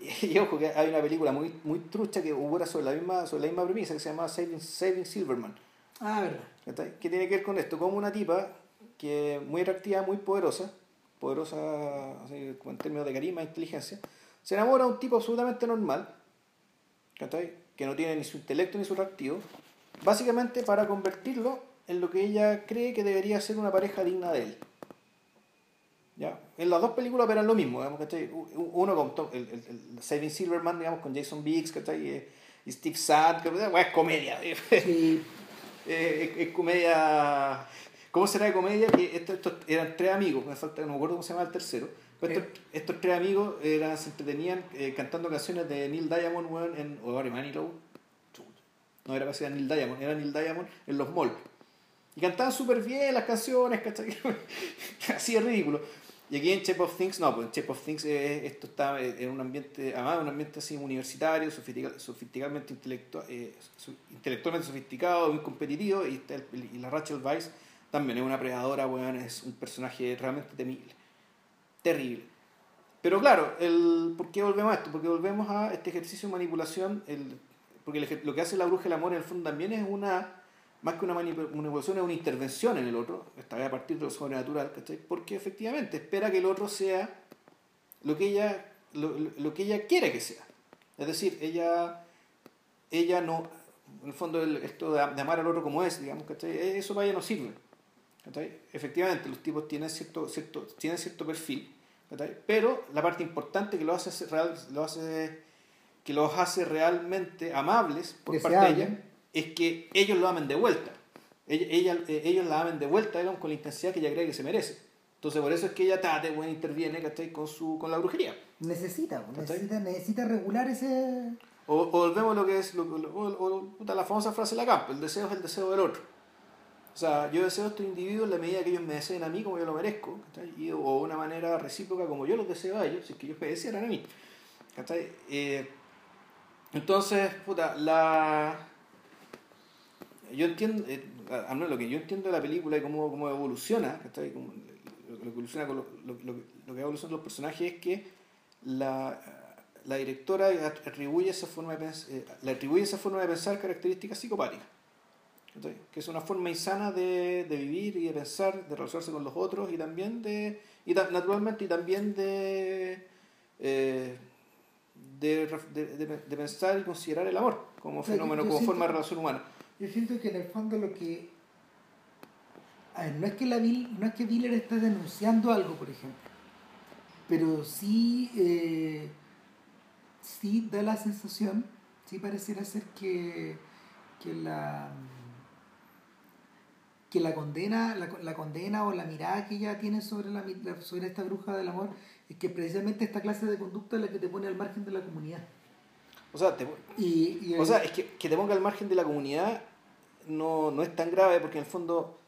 y ojo, que hay una película muy, muy trucha que hubo sobre la misma, sobre la misma premisa que se llama Saving, Saving Silverman.
Ah, verdad.
¿Qué tiene que ver con esto? Como una tipa que muy atractiva, muy poderosa, poderosa así, en términos de carisma e inteligencia, se enamora de un tipo absolutamente normal, que no tiene ni su intelecto ni su reactivo, básicamente para convertirlo en lo que ella cree que debería ser una pareja digna de él. ¿Ya? En las dos películas operan lo mismo, digamos, ¿cachai? Uno con Tom- el, el- el Saving Silverman, digamos, con Jason Biggs, ¿cachai? Y, y Steve Sad, que bueno, es comedia.
Sí,
Eh, es, es comedia. ¿Cómo será de comedia? Que estos, estos eran tres amigos, me falta, no me acuerdo cómo se llama el tercero. Pero estos, estos tres amigos eran, se entretenían eh, cantando canciones de Neil Diamond weón, en o Gary Manilow. No era casi Neil Diamond, era Neil Diamond en los malls. Y cantaban súper bien las canciones, ¿cachai? Así es ridículo. Y aquí en Shape of Things, no, pues en Shape of Things eh, esto está eh, en un ambiente, además un ambiente así universitario, sofistica- sofisticadamente intelectual, eh, intelectualmente sofisticado, muy competitivo, y, la Rachel Weisz también es una predadora, weón, es un personaje realmente temible, terrible. Pero claro, el, ¿por qué volvemos a esto? Porque volvemos a este ejercicio de manipulación, el, porque lo que hace la bruja del amor en el fondo también es una, más que una manipu- manipulación, es una intervención en el otro, esta vez a partir de lo sobrenatural, ¿cachai? Porque efectivamente espera que el otro sea lo que ella, lo, lo- que ella quiere que sea. Es decir, ella, ella no, en el fondo el- esto de, de amar al otro como es, digamos, ¿cachai? Eso para ella no sirve. ¿cachai? Efectivamente, los tipos tienen cierto, cierto, tienen cierto perfil, ¿cachai? pero la parte importante que lo hace, real, lo hace, que los hace realmente amables por parte de
Deseable.
ella es que ellos lo amen de vuelta. Ella, ella- eh, ellos la amen de vuelta digamos, con la intensidad que ella cree que se merece. Entonces, por eso es que ella tate, bueno, interviene ¿cachai? Con, su, con la brujería.
Necesita, necesita, necesita regular ese.
O, o volvemos a lo que es lo, lo- o- la famosa frase de la campo, el deseo es el deseo del otro. O sea, yo deseo a estos individuos en la medida que ellos me deseen a mí como yo lo merezco. Y- o una manera recíproca como yo los deseo a ellos, si es que ellos me desearan a mí. Eh, entonces, puta, la... Yo entiendo, eh, lo que yo entiendo de la película y cómo, cómo evoluciona, ¿cachai? Lo, lo que evoluciona con lo, lo, lo, que evoluciona los personajes es que la, la directora atribuye esa forma de pens- eh, le atribuye esa forma de pensar características psicopáticas. ¿cachai? Que es una forma insana de, de vivir y de pensar, de relacionarse con los otros y también de. Y ta- naturalmente y también de. eh, de, de, de- de pensar y considerar el amor como fenómeno, como forma de relación humana.
Yo siento que en el fondo lo que. A ver, no es que la no es que Biller esté denunciando algo, por ejemplo. Pero sí. eh, sí da la sensación, sí pareciera ser que. que la. que la condena, la, la condena o la mirada que ella tiene sobre la, sobre esta bruja del amor es que precisamente esta clase de conducta es la que te pone al margen de la comunidad.
O sea, te-
Y, y
O sea, es que, que te ponga al margen de la comunidad no, no es tan grave porque en el fondo,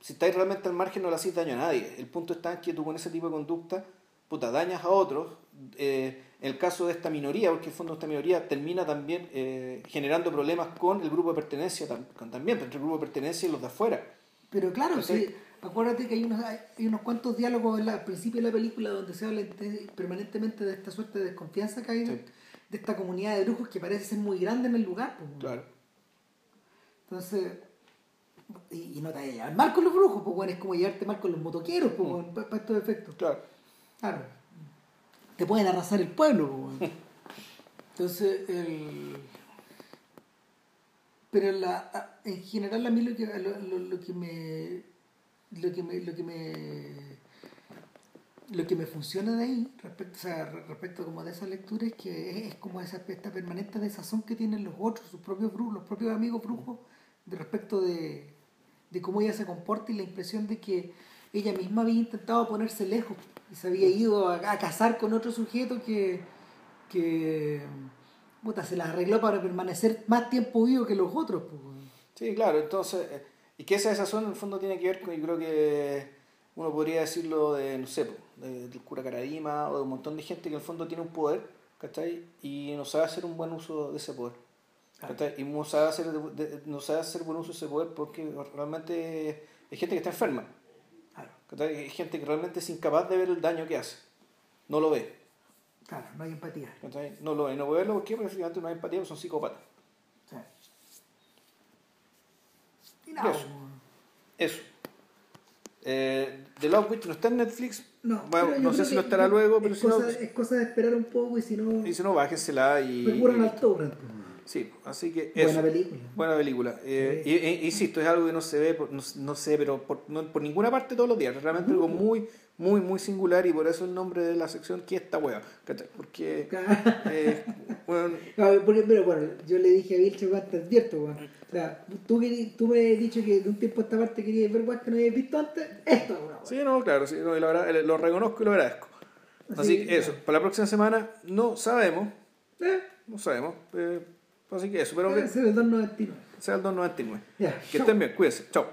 si estáis realmente al margen no le hacéis daño a nadie. El punto está en que tú con ese tipo de conducta, puta, dañas a otros. Eh, en el caso de esta minoría, porque en el fondo esta minoría termina también eh, generando problemas con el grupo de pertenencia con- también, entre el grupo de pertenencia y los de afuera.
Pero claro, sí, acuérdate que hay unos, hay unos cuantos diálogos en la- al principio de la película donde se habla permanentemente de esta suerte de desconfianza que hay de esta comunidad de brujos que parece ser muy grande en el lugar. pues.
Claro.
Entonces, y, y no te vayas a llevar mal con los brujos, pues bueno, es como llevarte mal con los motoqueros, pues, bueno, para, para estos efectos.
Claro.
Claro. Te pueden arrasar el pueblo, pues, bueno. Entonces, el... Pero la, en general a mí lo que, lo, lo- lo que me... Lo que me... Lo que me lo que me funciona de ahí, respecto, o sea, re- respecto como de esa lectura, es que es, es como esa, esta permanente desazón que tienen los otros, sus propios brujos, los propios amigos brujos, de respecto de, de cómo ella se comporta y la impresión de que ella misma había intentado ponerse lejos y se había ido a, a casar con otro sujeto que, que puta, se las arregló para permanecer más tiempo vivo que los otros. Pues.
Sí, claro, entonces, eh, y que esa desazón en el fondo tiene que ver con, yo creo que uno podría decirlo de, no sé, de- del cura Caradima o de un montón de gente que en el fondo tiene un poder, ¿cachai? Y no sabe hacer un buen uso de ese poder. Y no sabe, hacer, no sabe hacer buen uso de ese poder porque realmente hay gente que está enferma,
Claro.
Hay gente que realmente es incapaz de ver el daño que hace. No lo ve,
claro, no hay empatía.
No lo ve, no puede verlo. Porque efectivamente no hay empatía, porque son psicópatas.
Sea, y nada,
Eso.
pues.
Eso. Eh, The Love Witch no está en Netflix.
No,
Bueno, no sé si no estará luego, pero
es
si no,
es cosa de esperar un poco y si no,
y si no, bájensela y.
recurran al torrent.
Sí, así que
Buena
eso.
película.
Buena película. Eh, y- e- insisto, es algo que no se ve, por- no, no sé, pero por, no- por ninguna parte todos los días. Realmente algo muy, muy, muy singular y por eso el nombre de la sección, que esta hueá? Porque, eh, bueno,
porque- pero bueno, yo le dije a Vilche, te advierto, weón. O sea, tú, tú me has dicho que de un tiempo a esta parte querías ver weón que no habías visto antes. Esto es una
sí, no, claro, sí, no, y la verdad, eh, lo reconozco y lo agradezco. Así
Así,
que eso, para la próxima semana no sabemos,
Eh,
no sabemos. eh, así que eso, pero
debe
que
ser el 299.
sea el 299.
Ya,
Que
chao.
estén bien, cuídense, chao.